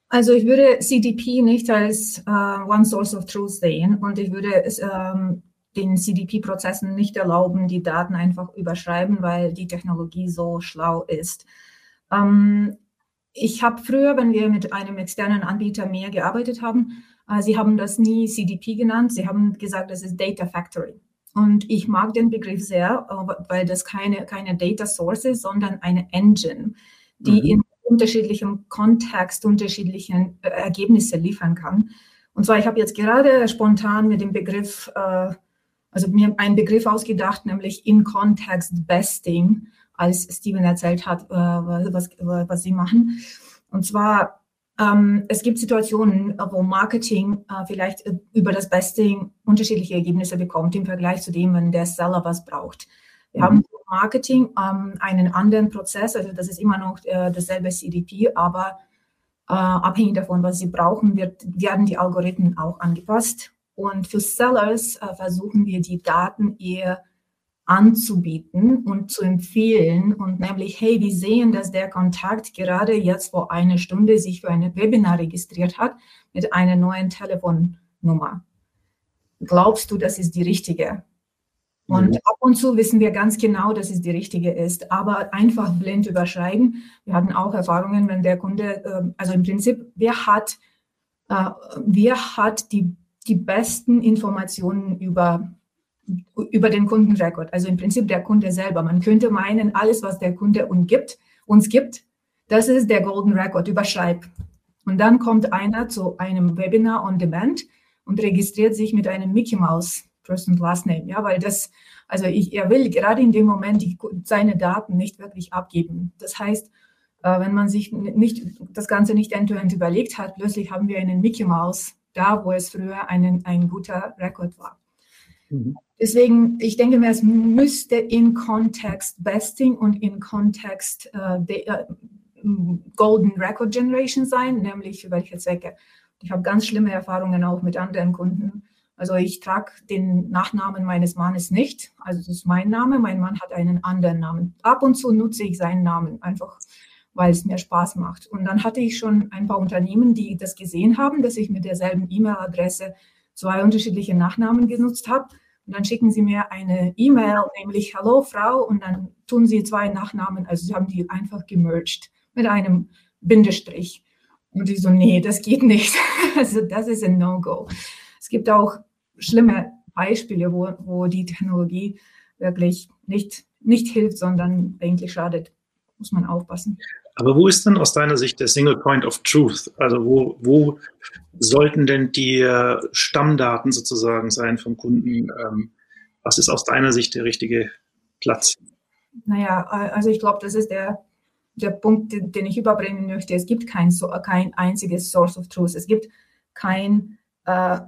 Also ich würde CDP nicht als äh, One Source of Truth sehen und ich würde ähm, den CDP-Prozessen nicht erlauben, die Daten einfach überschreiben, weil die Technologie so schlau ist. Ähm, ich habe früher, wenn wir mit einem externen Anbieter mehr gearbeitet haben, äh, sie haben das nie CDP genannt, sie haben gesagt, das ist Data Factory. Und ich mag den Begriff sehr, äh, weil das keine, keine Data Source ist, sondern eine Engine, die mhm. in unterschiedlichem Kontext unterschiedliche äh, Ergebnisse liefern kann. Und zwar, ich habe jetzt gerade spontan mit dem Begriff äh, also mir einen Begriff ausgedacht, nämlich in Context Besting, als Steven erzählt hat, äh, was, was sie machen. Und zwar, ähm, es gibt Situationen, wo Marketing äh, vielleicht äh, über das Besting unterschiedliche Ergebnisse bekommt im Vergleich zu dem, wenn der Seller was braucht. Wir mhm. haben Marketing ähm, einen anderen Prozess, also das ist immer noch äh, dasselbe CDP, aber äh, abhängig davon, was sie brauchen, wird, werden die Algorithmen auch angepasst. Und für Sellers äh, versuchen wir die Daten eher anzubieten und zu empfehlen und nämlich, hey, wir sehen, dass der Kontakt gerade jetzt vor einer Stunde sich für ein Webinar registriert hat mit einer neuen Telefonnummer. Glaubst du, das ist die richtige? Und ab und zu wissen wir ganz genau, dass es die richtige ist, aber einfach blind überschreiben. Wir hatten auch Erfahrungen, wenn der Kunde, ähm, also im Prinzip, wer hat, äh, wer hat die die besten Informationen über, über den Kundenrekord. Also im Prinzip der Kunde selber. Man könnte meinen, alles, was der Kunde uns gibt, uns gibt, das ist der Golden Record, überschreib. Und dann kommt einer zu einem Webinar on Demand und registriert sich mit einem Mickey Mouse First and Last Name. Ja, weil das, also ich, er will gerade in dem Moment die, seine Daten nicht wirklich abgeben. Das heißt, äh, wenn man sich nicht, das Ganze nicht end-to-end -end überlegt hat, plötzlich haben wir einen Mickey Mouse da, wo es früher einen, ein guter Rekord war. Mhm. Deswegen, ich denke mir, es müsste in Kontext Besting und in Kontext äh, äh, Golden Record Generation sein, nämlich für welche Zwecke. Ich habe ganz schlimme Erfahrungen auch mit anderen Kunden. Also ich trage den Nachnamen meines Mannes nicht. Also das ist mein Name. Mein Mann hat einen anderen Namen. Ab und zu nutze ich seinen Namen einfach weil es mir Spaß macht. Und dann hatte ich schon ein paar Unternehmen, die das gesehen haben, dass ich mit derselben E-Mail-Adresse zwei unterschiedliche Nachnamen genutzt habe. Und dann schicken sie mir eine E-Mail, nämlich Hallo Frau, und dann tun sie zwei Nachnamen, also sie haben die einfach gemerged mit einem Bindestrich. Und ich so, nee, das geht nicht. *laughs* Also das ist ein No-Go. Es gibt auch schlimme Beispiele, wo, wo die Technologie wirklich nicht, nicht hilft, sondern eigentlich schadet. Muss man aufpassen. Aber wo ist denn aus deiner Sicht der Single Point of Truth? Also wo, wo sollten denn die äh, Stammdaten sozusagen sein vom Kunden? Ähm, was ist aus deiner Sicht der richtige Platz? Naja, also ich glaube, das ist der, der Punkt, den ich überbringen möchte. Es gibt kein, kein einziges Source of Truth. Es gibt kein, äh,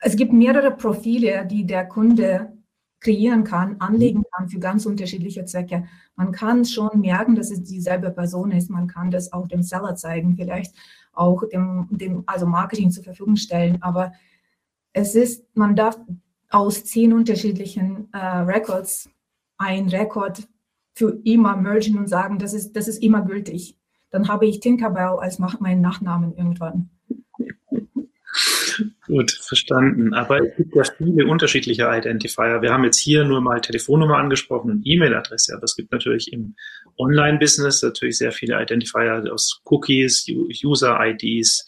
es gibt mehrere Profile, die der Kunde kreieren kann, anlegen kann für ganz unterschiedliche Zwecke. Man kann schon merken, dass es dieselbe Person ist. Man kann das auch dem Seller zeigen, vielleicht auch dem, dem also Marketing zur Verfügung stellen. Aber es ist, man darf aus zehn unterschiedlichen äh, Records ein Rekord für immer mergen und sagen, das ist, das ist immer gültig. Dann habe ich Tinkerbell als meinen Nachnamen irgendwann. Gut, verstanden. Aber es gibt ja viele unterschiedliche Identifier. Wir haben jetzt hier nur mal Telefonnummer angesprochen und E-Mail-Adresse, aber es gibt natürlich im Online-Business natürlich sehr viele Identifier aus Cookies, User-IDs,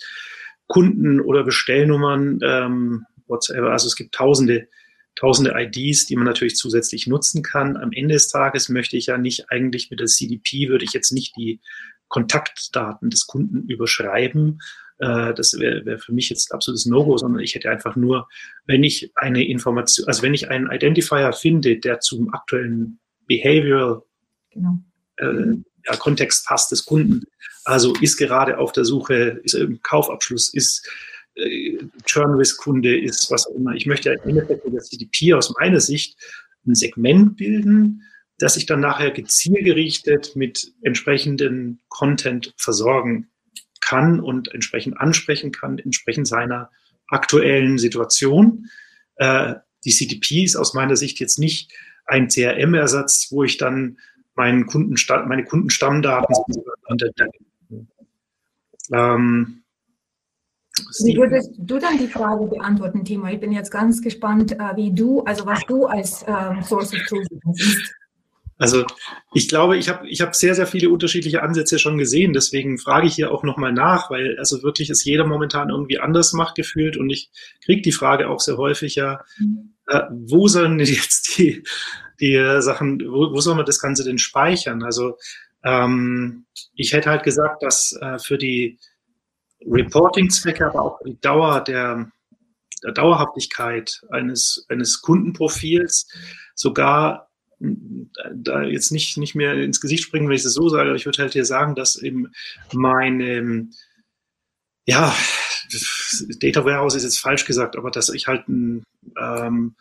Kunden- oder Bestellnummern, ähm, whatever. Also es gibt tausende, tausende IDs, die man natürlich zusätzlich nutzen kann. Am Ende des Tages möchte ich ja nicht eigentlich mit der CDP, würde ich jetzt nicht die Kontaktdaten des Kunden überschreiben, äh, das wäre wär für mich jetzt absolutes No-Go, sondern ich hätte einfach nur, wenn ich eine Information, also wenn ich einen Identifier finde, der zum aktuellen Behavioral genau. äh, ja, Kontext passt des Kunden, also ist gerade auf der Suche, ist im Kaufabschluss, ist äh, Churn-Risk-Kunde, ist was auch immer. Ich möchte im Endeffekt mit der CDP aus meiner Sicht ein Segment bilden, das ich dann nachher gezielgerichtet mit entsprechenden Content versorgen kann und entsprechend ansprechen kann, entsprechend seiner aktuellen Situation. Äh, die CDP ist aus meiner Sicht jetzt nicht ein CRM-Ersatz, wo ich dann meinen Kundenstamm, meine Kundenstammdaten ähm, wie würdest du dann die Frage beantworten, Timo? Ich bin jetzt ganz gespannt, äh, wie du, also was du als ähm, Source of Truth siehst. Also ich glaube, ich habe ich hab sehr, sehr viele unterschiedliche Ansätze schon gesehen. Deswegen frage ich hier auch nochmal nach, weil also wirklich es jeder momentan irgendwie anders macht gefühlt. Und ich kriege die Frage auch sehr häufig ja, mhm. äh, wo sollen jetzt die, die Sachen, wo, wo soll man das Ganze denn speichern? Also ähm, ich hätte halt gesagt, dass äh, für die Reporting-Zwecke, aber auch die Dauer der, der Dauerhaftigkeit eines, eines Kundenprofils sogar da jetzt nicht, nicht mehr ins Gesicht springen, wenn ich es so sage, aber ich würde halt hier sagen, dass eben meine, ja, Data Warehouse ist jetzt falsch gesagt, aber dass ich halt ein ähm,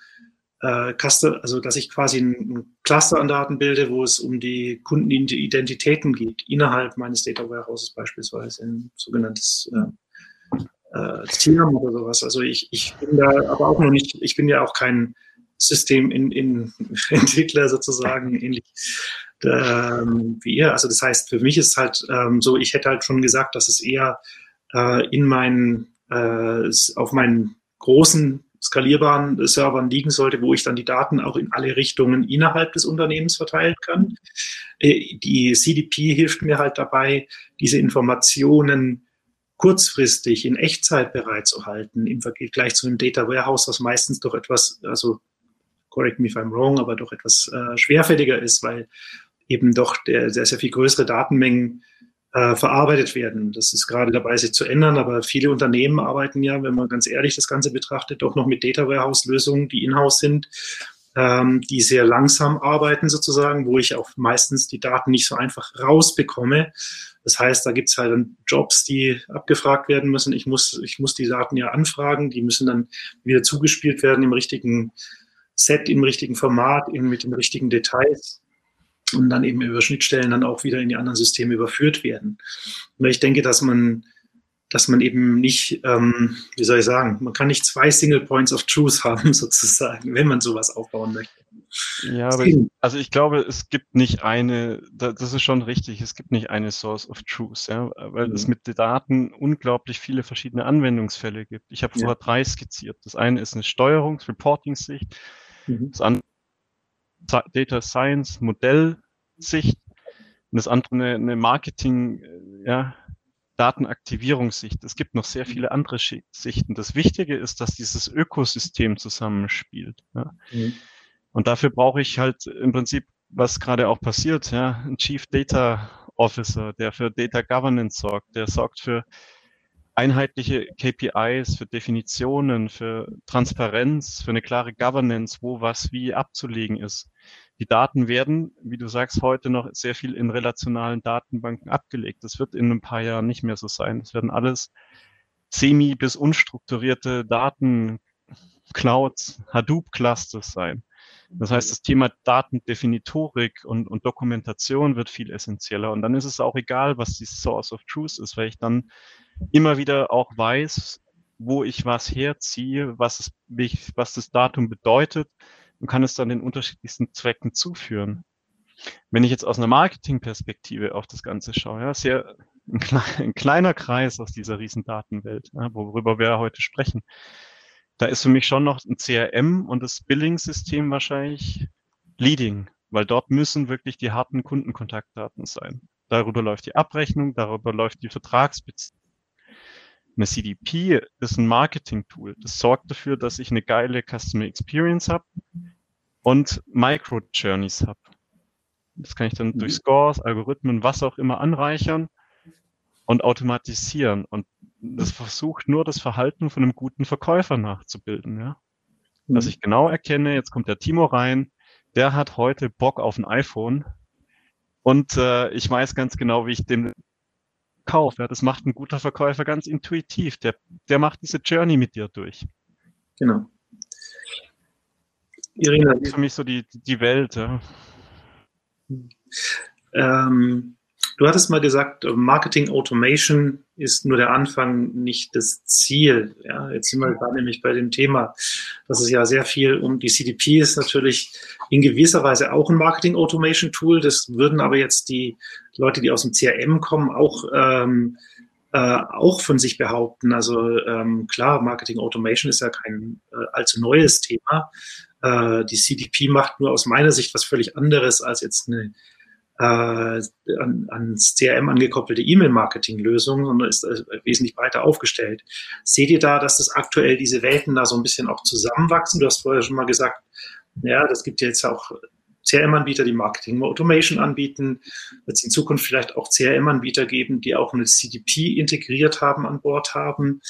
äh, Cluster, also dass ich quasi ein Cluster an Daten bilde, wo es um die Kundenidentitäten geht, innerhalb meines Data Warehouses beispielsweise, ein sogenanntes äh, äh, Tiam oder sowas. Also ich, ich bin da aber auch noch nicht, ich bin ja auch kein System in, in *laughs* Entwickler sozusagen, ähnlich ähm, wie ihr. Also das heißt, für mich ist halt ähm, so, ich hätte halt schon gesagt, dass es eher äh, in meinen, äh, auf meinen großen skalierbaren Servern liegen sollte, wo ich dann die Daten auch in alle Richtungen innerhalb des Unternehmens verteilen kann. Äh, die CDP hilft mir halt dabei, diese Informationen kurzfristig in Echtzeit bereitzuhalten im Vergleich zu einem Data Warehouse, was meistens doch etwas, also correct me if I'm wrong, aber doch etwas äh, schwerfälliger ist, weil eben doch der sehr, sehr viel größere Datenmengen äh, verarbeitet werden. Das ist gerade dabei, sich zu ändern, aber viele Unternehmen arbeiten ja, wenn man ganz ehrlich das Ganze betrachtet, doch noch mit Data Warehouse-Lösungen, die in-house sind, ähm, die sehr langsam arbeiten sozusagen, wo ich auch meistens die Daten nicht so einfach rausbekomme. Das heißt, da gibt es halt dann Jobs, die abgefragt werden müssen. Ich muss, ich muss die Daten ja anfragen, die müssen dann wieder zugespielt werden im richtigen Set, im richtigen Format, eben mit den richtigen Details und dann eben über Schnittstellen dann auch wieder in die anderen Systeme überführt werden. Und ich denke, dass man, dass man eben nicht, ähm, wie soll ich sagen, man kann nicht zwei Single Points of Truth *laughs* haben, sozusagen, wenn man sowas aufbauen möchte. Ja, aber ich, also ich glaube, es gibt nicht eine, das ist schon richtig, es gibt nicht eine Source of Truth, ja, weil mhm. es mit den Daten unglaublich viele verschiedene Anwendungsfälle gibt. Ich habe vorher ja. drei skizziert. Das eine ist eine Steuerungs-, Reporting-Sicht, mhm. das andere Data Science Modellsicht und das andere eine, eine Marketing, äh, ja, Datenaktivierungssicht. Es gibt noch sehr viele andere Sichten. Das Wichtige ist, dass dieses Ökosystem zusammenspielt. Ja. Mhm. Und dafür brauche ich halt im Prinzip, was gerade auch passiert, ja, ein Chief Data Officer, der für Data Governance sorgt, der sorgt für einheitliche KPIs, für Definitionen, für Transparenz, für eine klare Governance, wo was wie abzulegen ist. Die Daten werden, wie du sagst, heute noch sehr viel in relationalen Datenbanken abgelegt. Das wird in ein paar Jahren nicht mehr so sein. Es werden alles semi- bis unstrukturierte Daten, Clouds, Hadoop-Clusters sein. Das heißt, das Thema Datendefinitorik und, und Dokumentation wird viel essentieller. Und dann ist es auch egal, was die Source of Truth ist, weil ich dann immer wieder auch weiß, wo ich was herziehe, was, es, was das Datum bedeutet und kann es dann den unterschiedlichsten Zwecken zuführen. Wenn ich jetzt aus einer Marketingperspektive auf das Ganze schaue, ja, sehr ein, ein kleiner Kreis aus dieser riesen Datenwelt, ja, worüber wir heute sprechen, da ist für mich schon noch ein CRM und das Billing-System wahrscheinlich leading, weil dort müssen wirklich die harten Kundenkontaktdaten sein. Darüber läuft die Abrechnung, darüber läuft die Vertragsbeziehung. Eine CDP ist ein Marketing-Tool. Das sorgt dafür, dass ich eine geile Customer Experience habe und Micro-Journeys habe. Das kann ich dann mhm. durch Scores, Algorithmen, was auch immer anreichern und automatisieren. Und das versucht nur das Verhalten von einem guten Verkäufer nachzubilden. Ja? Mhm. Dass ich genau erkenne, jetzt kommt der Timo rein, der hat heute Bock auf ein iPhone und äh, ich weiß ganz genau, wie ich dem Kauf. Ja, das macht ein guter Verkäufer ganz intuitiv. Der, der macht diese Journey mit dir durch. Genau. Irina, das ist für mich so die, die Welt. Ja. Ähm, Du hattest mal gesagt, Marketing Automation ist nur der Anfang, nicht das Ziel. Ja, jetzt sind wir da nämlich bei dem Thema, dass es ja sehr viel um die CDP ist natürlich in gewisser Weise auch ein Marketing Automation Tool. Das würden aber jetzt die Leute, die aus dem CRM kommen, auch ähm, äh, auch von sich behaupten. Also ähm, klar, Marketing Automation ist ja kein äh, allzu neues Thema. Äh, die CDP macht nur aus meiner Sicht was völlig anderes als jetzt eine äh, an, ans CRM angekoppelte E-Mail-Marketing-Lösung, sondern ist äh, wesentlich weiter aufgestellt. Seht ihr da, dass das aktuell diese Welten da so ein bisschen auch zusammenwachsen? Du hast vorher schon mal gesagt, ja, das gibt jetzt auch CRM-Anbieter, die Marketing Automation anbieten. Wird es in Zukunft vielleicht auch CRM-Anbieter geben, die auch eine CDP integriert haben, an Bord haben.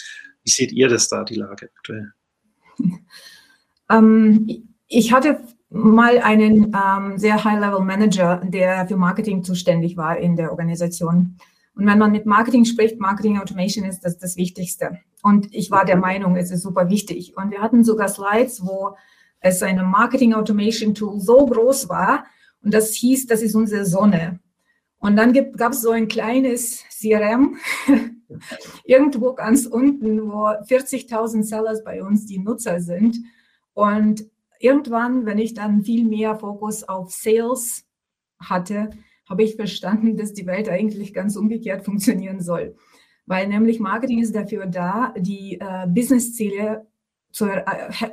Wie seht ihr das da, die Lage aktuell? *laughs* Ähm, ich hatte mal einen ähm, sehr High-Level-Manager, der für Marketing zuständig war in der Organisation. Und wenn man mit Marketing spricht, Marketing Automation ist das das Wichtigste. Und ich war der Meinung, es ist super wichtig. Und wir hatten sogar Slides, wo es eine Marketing Automation Tool so groß war und das hieß, das ist unsere Sonne. Und dann gab es so ein kleines CRM *laughs* irgendwo ganz unten, wo 40.000 Sellers bei uns die Nutzer sind. Und irgendwann, wenn ich dann viel mehr Fokus auf Sales hatte, habe ich verstanden, dass die Welt eigentlich ganz umgekehrt funktionieren soll. Weil nämlich Marketing ist dafür da, die äh, Businessziele zu, äh,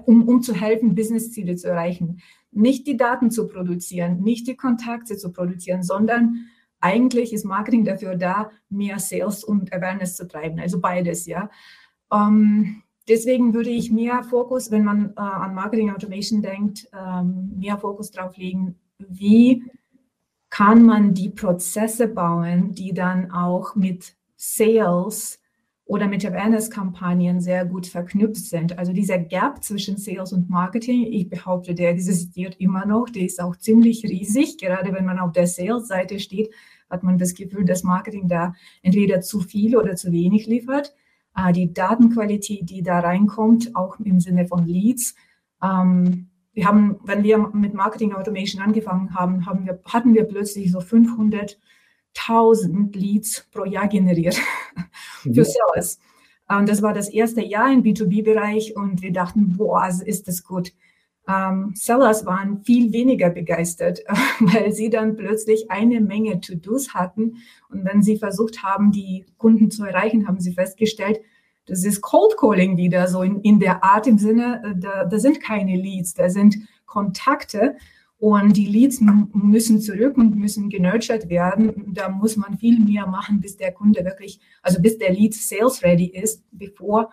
um, um zu helfen, Businessziele zu erreichen. Nicht die Daten zu produzieren, nicht die Kontakte zu produzieren, sondern eigentlich ist Marketing dafür da, mehr Sales und Awareness zu treiben. Also beides, ja. Ähm, deswegen würde ich mehr Fokus, wenn man äh, an Marketing Automation denkt, ähm, mehr Fokus darauf legen, wie kann man die Prozesse bauen, die dann auch mit Sales oder mit Awareness-Kampagnen sehr gut verknüpft sind. Also dieser Gap zwischen Sales und Marketing, ich behaupte, der existiert immer noch, der ist auch ziemlich riesig. Gerade wenn man auf der Sales-Seite steht, hat man das Gefühl, dass Marketing da entweder zu viel oder zu wenig liefert. Äh, die Datenqualität, die da reinkommt, auch im Sinne von Leads. Ähm, wir haben, wenn wir mit Marketing Automation angefangen haben, haben wir, hatten wir plötzlich so 500 1000 Leads pro Jahr generiert *laughs* für mhm. Sales. Das war das erste Jahr im B2B-Bereich und wir dachten, boah, also ist das gut. Ähm, Sellers waren viel weniger begeistert, *laughs* weil sie dann plötzlich eine Menge To-Dos hatten. Und wenn sie versucht haben, die Kunden zu erreichen, haben sie festgestellt, das ist Cold Calling wieder so in, in der Art im Sinne, äh, da, da sind keine Leads, da sind Kontakte und die Leads müssen zurück und müssen genurtured werden. Da muss man viel mehr machen, bis der Kunde wirklich, also bis der Lead sales ready ist, bevor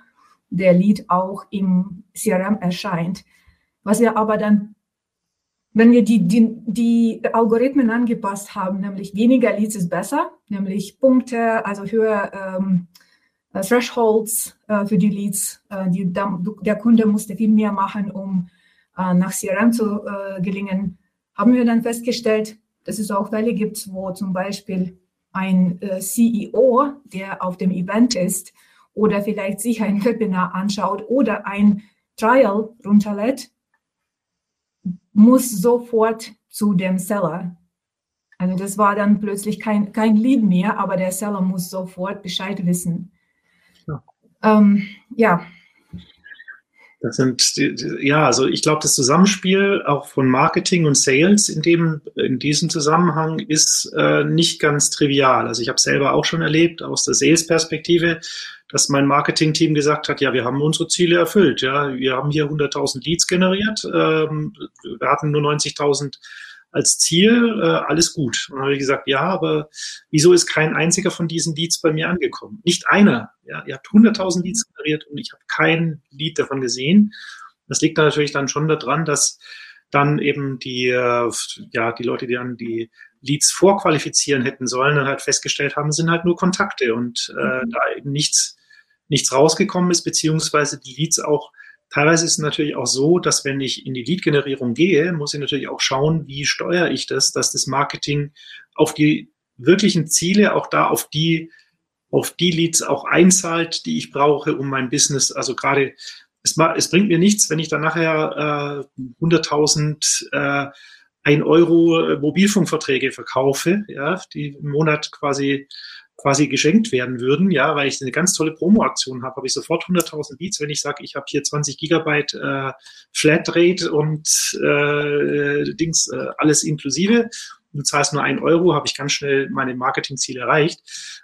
der Lead auch im CRM erscheint. Was wir aber dann, wenn wir die, die, die Algorithmen angepasst haben, nämlich weniger Leads ist besser, nämlich Punkte, also höher ähm, Thresholds äh, für die Leads. Äh, die, der Kunde musste viel mehr machen, um äh, nach CRM zu äh, gelingen haben wir dann festgestellt, dass es auch Fälle gibt, wo zum Beispiel ein äh, CEO, der auf dem Event ist oder vielleicht sich ein Webinar anschaut oder ein Trial runterlädt, muss sofort zu dem Seller. Also das war dann plötzlich kein, kein Lead mehr, aber der Seller muss sofort Bescheid wissen. Ja, ähm, ja das sind, ja, also ich glaube, das Zusammenspiel auch von Marketing und Sales in dem, in diesem Zusammenhang ist äh, nicht ganz trivial. Also ich habe selber auch schon erlebt aus der Sales-Perspektive, dass mein Marketing-Team gesagt hat, ja, wir haben unsere Ziele erfüllt. Ja, wir haben hier 100.000 Leads generiert. Ähm, wir hatten nur 90.000 als Ziel, äh, alles gut. Und dann habe ich gesagt, ja, aber wieso ist kein einziger von diesen Leads bei mir angekommen? Nicht einer. Ja, ihr habt 100.000 Leads generiert und ich habe kein Lead davon gesehen. Das liegt natürlich dann schon daran, dass dann eben die, äh, ja, die Leute, die dann die Leads vorqualifizieren hätten sollen, dann halt festgestellt haben, sind halt nur Kontakte und äh, mhm. da eben nichts, nichts rausgekommen ist, beziehungsweise die Leads auch Teilweise ist es natürlich auch so, dass wenn ich in die Lead-Generierung gehe, muss ich natürlich auch schauen, wie steuere ich das, dass das Marketing auf die wirklichen Ziele, auch da auf die, auf die Leads auch einzahlt, die ich brauche, um mein Business, also gerade es, es, bringt mir nichts, wenn ich dann nachher äh, 100.000 äh, ein Euro Mobilfunkverträge verkaufe, ja, die im Monat quasi quasi geschenkt werden würden, ja, weil ich eine ganz tolle Promo-Aktion habe, habe ich sofort 100.000 Beats, wenn ich sage, ich habe hier 20 Gigabyte äh, Flatrate und äh, Dings, äh, alles inklusive. Du zahlst nur ein Euro, habe ich ganz schnell meine Marketingziel erreicht.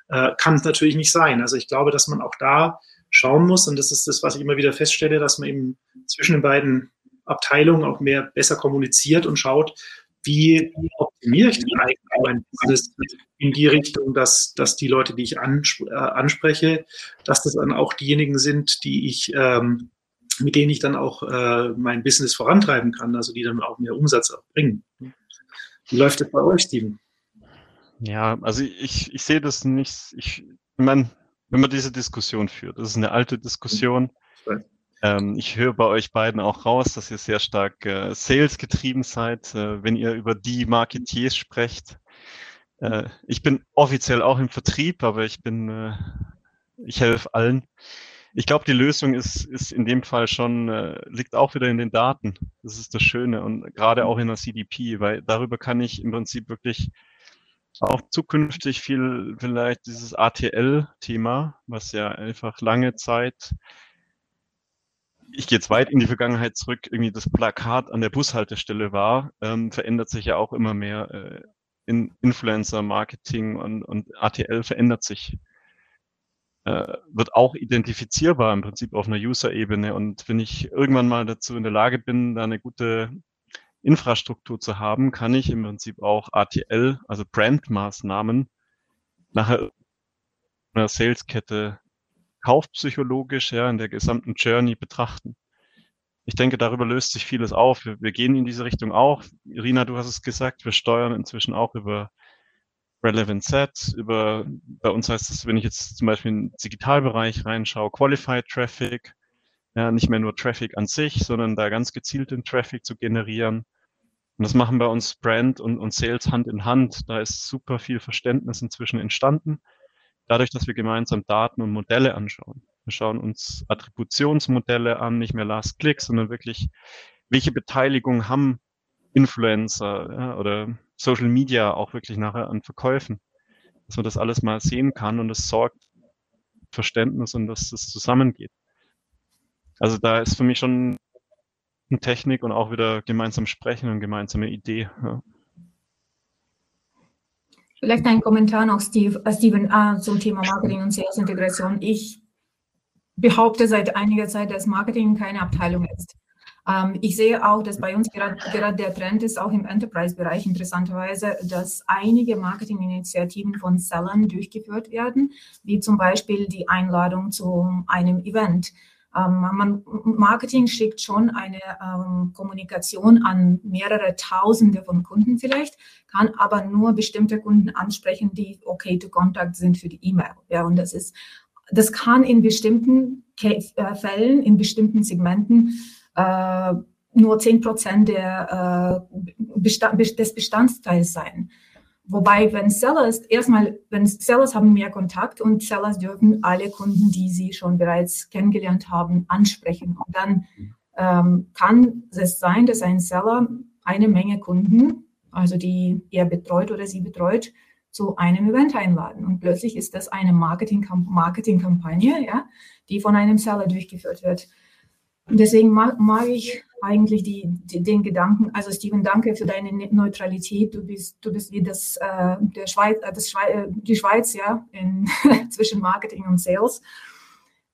Äh, kann es natürlich nicht sein. Also ich glaube, dass man auch da schauen muss, und das ist das, was ich immer wieder feststelle, dass man eben zwischen den beiden Abteilungen auch mehr besser kommuniziert und schaut, wie optimiere ich denn eigentlich mein Business in die Richtung, dass, dass die Leute, die ich äh, anspreche, dass das dann auch diejenigen sind, die ich, ähm, mit denen ich dann auch äh, mein Business vorantreiben kann, also die dann auch mehr Umsatz bringen. Wie läuft das bei euch, Steven? Ja, also ich, ich sehe das nicht, ich, ich meine, wenn man diese Diskussion führt, das ist eine alte Diskussion. Ähm, ich höre bei euch beiden auch raus, dass ihr sehr stark äh, Sales getrieben seid, äh, wenn ihr über die Marketiers sprecht. Äh, ich bin offiziell auch im Vertrieb, aber ich bin, äh, ich helfe allen. Ich glaube, die Lösung ist, ist in dem Fall schon, äh, liegt auch wieder in den Daten. Das ist das Schöne und gerade auch in der CDP, weil darüber kann ich im Prinzip wirklich auch zukünftig viel vielleicht dieses ATL-Thema, was ja einfach lange Zeit ich gehe jetzt weit in die Vergangenheit zurück, irgendwie das Plakat an der Bushaltestelle war, ähm, verändert sich ja auch immer mehr. Äh, in Influencer, Marketing und, und ATL verändert sich. Äh, wird auch identifizierbar im Prinzip auf einer User-Ebene. Und wenn ich irgendwann mal dazu in der Lage bin, da eine gute Infrastruktur zu haben, kann ich im Prinzip auch ATL, also Brandmaßnahmen, nachher einer Saleskette kaufpsychologisch ja in der gesamten Journey betrachten. Ich denke, darüber löst sich vieles auf. Wir, wir gehen in diese Richtung auch. Irina, du hast es gesagt, wir steuern inzwischen auch über Relevant Set, über, bei uns heißt es, wenn ich jetzt zum Beispiel in den Digitalbereich reinschaue, Qualified Traffic, ja, nicht mehr nur Traffic an sich, sondern da ganz gezielt den Traffic zu generieren. Und das machen bei uns Brand und, und Sales Hand in Hand. Da ist super viel Verständnis inzwischen entstanden dadurch, dass wir gemeinsam Daten und Modelle anschauen. Wir schauen uns Attributionsmodelle an, nicht mehr Last Click, sondern wirklich, welche Beteiligung haben Influencer ja, oder Social Media auch wirklich nachher an Verkäufen. Dass man das alles mal sehen kann und es sorgt Verständnis und dass das zusammengeht. Also da ist für mich schon Technik und auch wieder gemeinsam sprechen und gemeinsame Idee. Ja. Vielleicht ein Kommentar noch, Steve, äh, Steven, äh, zum Thema Marketing und Sales-Integration. Ich behaupte seit einiger Zeit, dass Marketing keine Abteilung ist. Ähm, ich sehe auch, dass bei uns gerade, gerade der Trend ist, auch im Enterprise-Bereich interessanterweise, dass einige Marketinginitiativen von Sellern durchgeführt werden, wie zum Beispiel die Einladung zu einem Event. Ähm, Marketing schickt schon eine ähm, Kommunikation an mehrere Tausende von Kunden vielleicht, kann aber nur bestimmte Kunden ansprechen, die okay to contact sind für die E-Mail. Ja, und das ist, das kann in bestimmten äh, Fällen, in bestimmten Segmenten äh, nur zehn Prozent der, äh, Bestand, des Bestandteils sein. Wobei, wenn Sellers, erstmal, wenn Sellers haben mehr Kontakt und Sellers dürfen alle Kunden, die sie schon bereits kennengelernt haben, ansprechen. Und dann ähm, kann es sein, dass ein Seller eine Menge Kunden, also die er betreut oder sie betreut, zu einem Event einladen. Und plötzlich ist das eine Marketingkampagne, ja, die von einem Seller durchgeführt wird. Und deswegen mag, mag ich eigentlich die, die, den Gedanken, also Steven, danke für deine ne-, Neutralität. Du bist, du bist wie das, äh, der Schweiz, äh, das Schweiz, äh, die Schweiz, ja, in, *laughs* zwischen Marketing und Sales.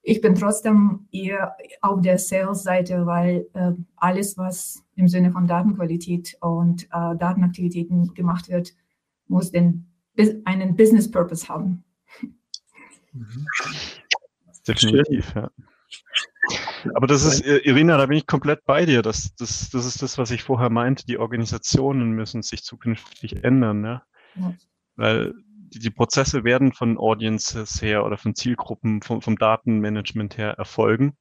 Ich bin trotzdem eher auf der Sales-Seite, weil äh, alles, was im Sinne von Datenqualität und äh, Datenaktivitäten gemacht wird, muss den, einen Business Purpose haben. Mhm. Definitiv, ja. Aber das ist, Irina, da bin ich komplett bei dir. Das, das, das ist das, was ich vorher meinte. Die Organisationen müssen sich zukünftig ändern. Ja? ja. Weil die, die, Prozesse werden von Audiences her oder von Zielgruppen, vom, vom Datenmanagement her erfolgen.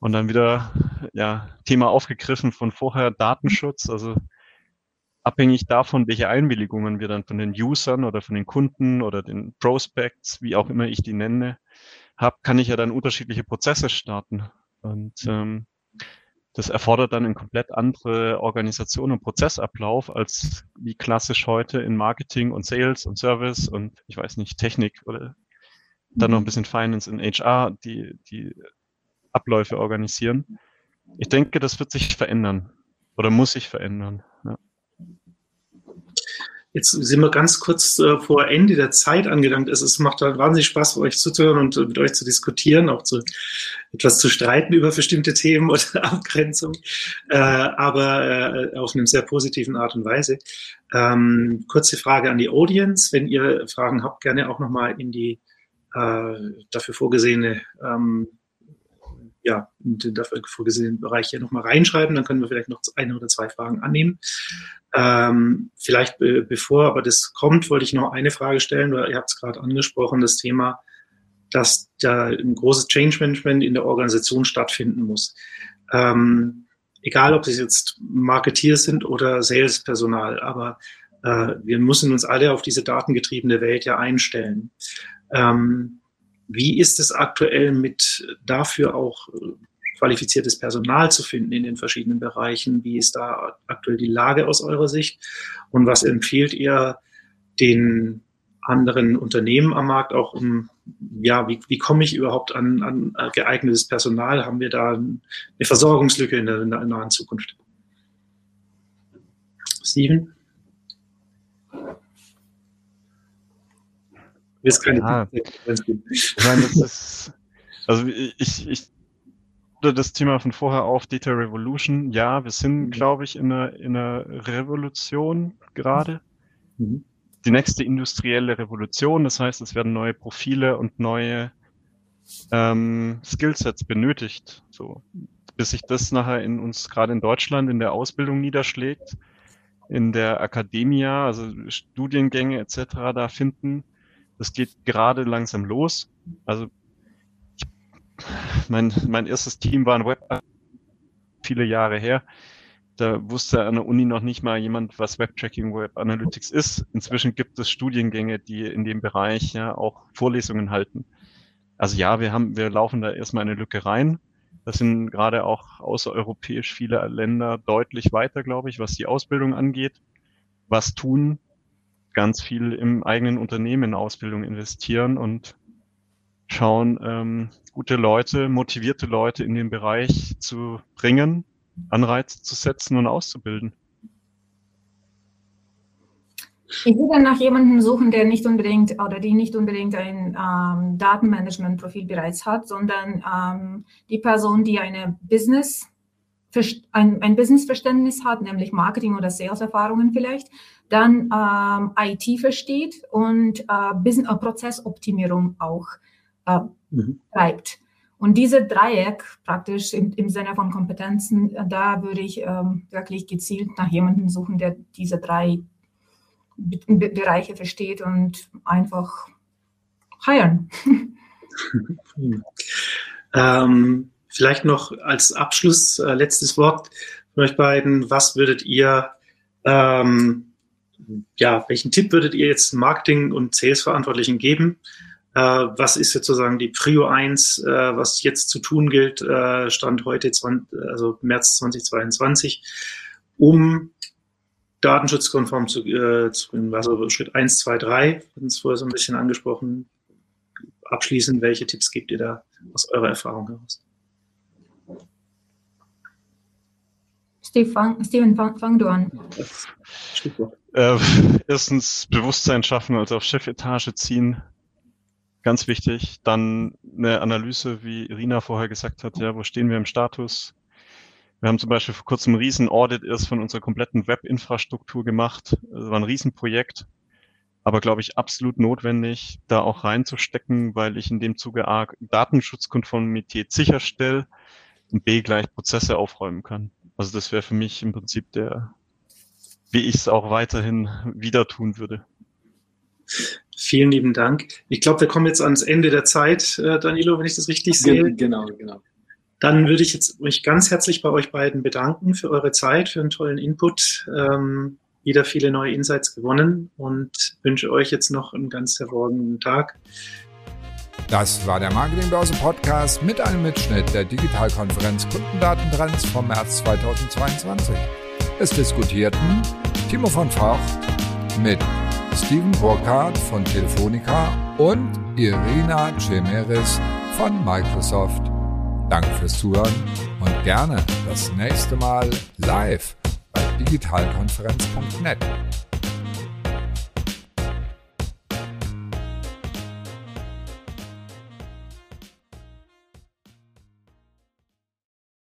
Und dann wieder, ja, Thema aufgegriffen von vorher Datenschutz. Also abhängig davon, welche Einwilligungen wir dann von den Usern oder von den Kunden oder den Prospects, wie auch immer ich die nenne, habe, kann ich ja dann unterschiedliche Prozesse starten. Und ähm, das erfordert dann eine komplett andere Organisation und Prozessablauf als wie klassisch heute in Marketing und Sales und Service und ich weiß nicht, Technik oder dann noch ein mhm. bisschen Finance in HR, die, die Abläufe organisieren. Ich denke, das wird sich verändern oder muss sich verändern. Ja. Jetzt sind wir ganz kurz äh, vor Ende der Zeit angelangt. Es, es macht halt wahnsinnig Spaß, euch zuzuhören und äh, mit euch zu diskutieren, auch zu etwas zu streiten über bestimmte Themen *laughs* oder Abgrenzung, äh, aber äh, auf einem sehr positiven Art und Weise. Ähm, kurze Frage an die Audience. Wenn ihr Fragen habt, gerne auch nochmal in die äh, dafür vorgesehene ähm, ja, in den dafür vorgesehenen Bereich hier nochmal reinschreiben, dann können wir vielleicht noch eine oder zwei Fragen annehmen. Ähm, vielleicht be bevor aber das kommt, wollte ich noch eine Frage stellen, weil ihr habt es gerade angesprochen, das Thema, dass da ein großes Change Management in der Organisation stattfinden muss. Ähm, egal, ob es jetzt Marketeers sind oder Salespersonal, aber äh, wir müssen uns alle auf diese datengetriebene Welt ja einstellen. Ähm, wie ist es aktuell mit dafür auch äh, qualifiziertes Personal zu finden in den verschiedenen Bereichen? Wie ist da aktuell die Lage aus eurer Sicht? Und was empfiehlt ihr den anderen Unternehmen am Markt auch um, ja, wie, wie komme ich überhaupt an, an geeignetes Personal? Haben wir da eine Versorgungslücke in der, in der nahen Zukunft? Steven? Ist keine ja, ich meine, das ist, also ich, ich das Thema von vorher auf, Data Revolution. Ja, wir sind, mhm. glaube ich, in einer, in einer Revolution gerade. Mhm. Die nächste industrielle Revolution. Das heißt, es werden neue Profile und neue ähm, Skillsets benötigt. So, bis sich das nachher in uns gerade in Deutschland in der Ausbildung niederschlägt, in der Akademie, also Studiengänge etc. da finden das geht gerade langsam los. Also mein, mein erstes Team war ein Web viele Jahre her. Da wusste an der Uni noch nicht mal jemand, was Web-Tracking Web Analytics ist. Inzwischen gibt es Studiengänge, die in dem Bereich ja auch Vorlesungen halten. Also ja, wir haben, wir laufen da erstmal eine Lücke rein. Das sind gerade auch außereuropäisch viele Länder deutlich weiter, glaube ich, was die Ausbildung angeht. Was tun, ganz viel im eigenen Unternehmen in Ausbildung investieren und schauen, ähm, gute Leute, motivierte Leute in den Bereich zu bringen, Anreize zu setzen und auszubilden. Ich würde nach jemandem suchen, der nicht unbedingt oder die nicht unbedingt ein ähm, Datenmanagement-Profil bereits hat, sondern ähm, die Person, die eine Business, ein, ein Businessverständnis hat, nämlich Marketing- oder Sales-Erfahrungen vielleicht, dann ähm, IT versteht und äh, Business, äh, Prozessoptimierung auch äh, mhm. treibt. Und diese Dreieck praktisch im, im Sinne von Kompetenzen, äh, da würde ich ähm, wirklich gezielt nach jemandem suchen, der diese drei Be Bereiche versteht und einfach heiren. *laughs* ähm, vielleicht noch als Abschluss, äh, letztes Wort von euch beiden. Was würdet ihr ähm, ja, welchen Tipp würdet ihr jetzt Marketing- und Sales-Verantwortlichen geben? Äh, was ist sozusagen die Prio 1, äh, was jetzt zu tun gilt, äh, Stand heute, 20, also März 2022, um datenschutzkonform zu, äh, zu also Schritt 1, 2, 3, wir hatten es vorher so ein bisschen angesprochen. Abschließend, welche Tipps gebt ihr da aus eurer Erfahrung heraus? Steve, fang, Steven, fang, fang du an. Äh, *laughs* erstens Bewusstsein schaffen, also auf Chefetage ziehen. Ganz wichtig. Dann eine Analyse, wie Irina vorher gesagt hat, ja, wo stehen wir im Status? Wir haben zum Beispiel vor kurzem ein Riesen-Audit erst von unserer kompletten Web-Infrastruktur gemacht. Das war ein Riesenprojekt, aber glaube ich absolut notwendig, da auch reinzustecken, weil ich in dem Zuge A, Datenschutzkonformität sicherstelle und B, gleich Prozesse aufräumen kann. Also das wäre für mich im Prinzip der, wie ich es auch weiterhin wieder tun würde. Vielen lieben Dank. Ich glaube, wir kommen jetzt ans Ende der Zeit, äh, Danilo, wenn ich das richtig sehe. Genau, genau. Dann würde ich jetzt mich ganz herzlich bei euch beiden bedanken für eure Zeit, für einen tollen Input. Ähm, wieder viele neue Insights gewonnen und wünsche euch jetzt noch einen ganz hervorragenden Tag. Das war der Marketingbörse Podcast mit einem Mitschnitt der Digitalkonferenz Kundendatentrends vom März 2022. Es diskutierten Timo von Vocht mit Steven Burkhardt von Telefonica und Irina Cemeris von Microsoft. Danke fürs Zuhören und gerne das nächste Mal live bei digitalkonferenz.net.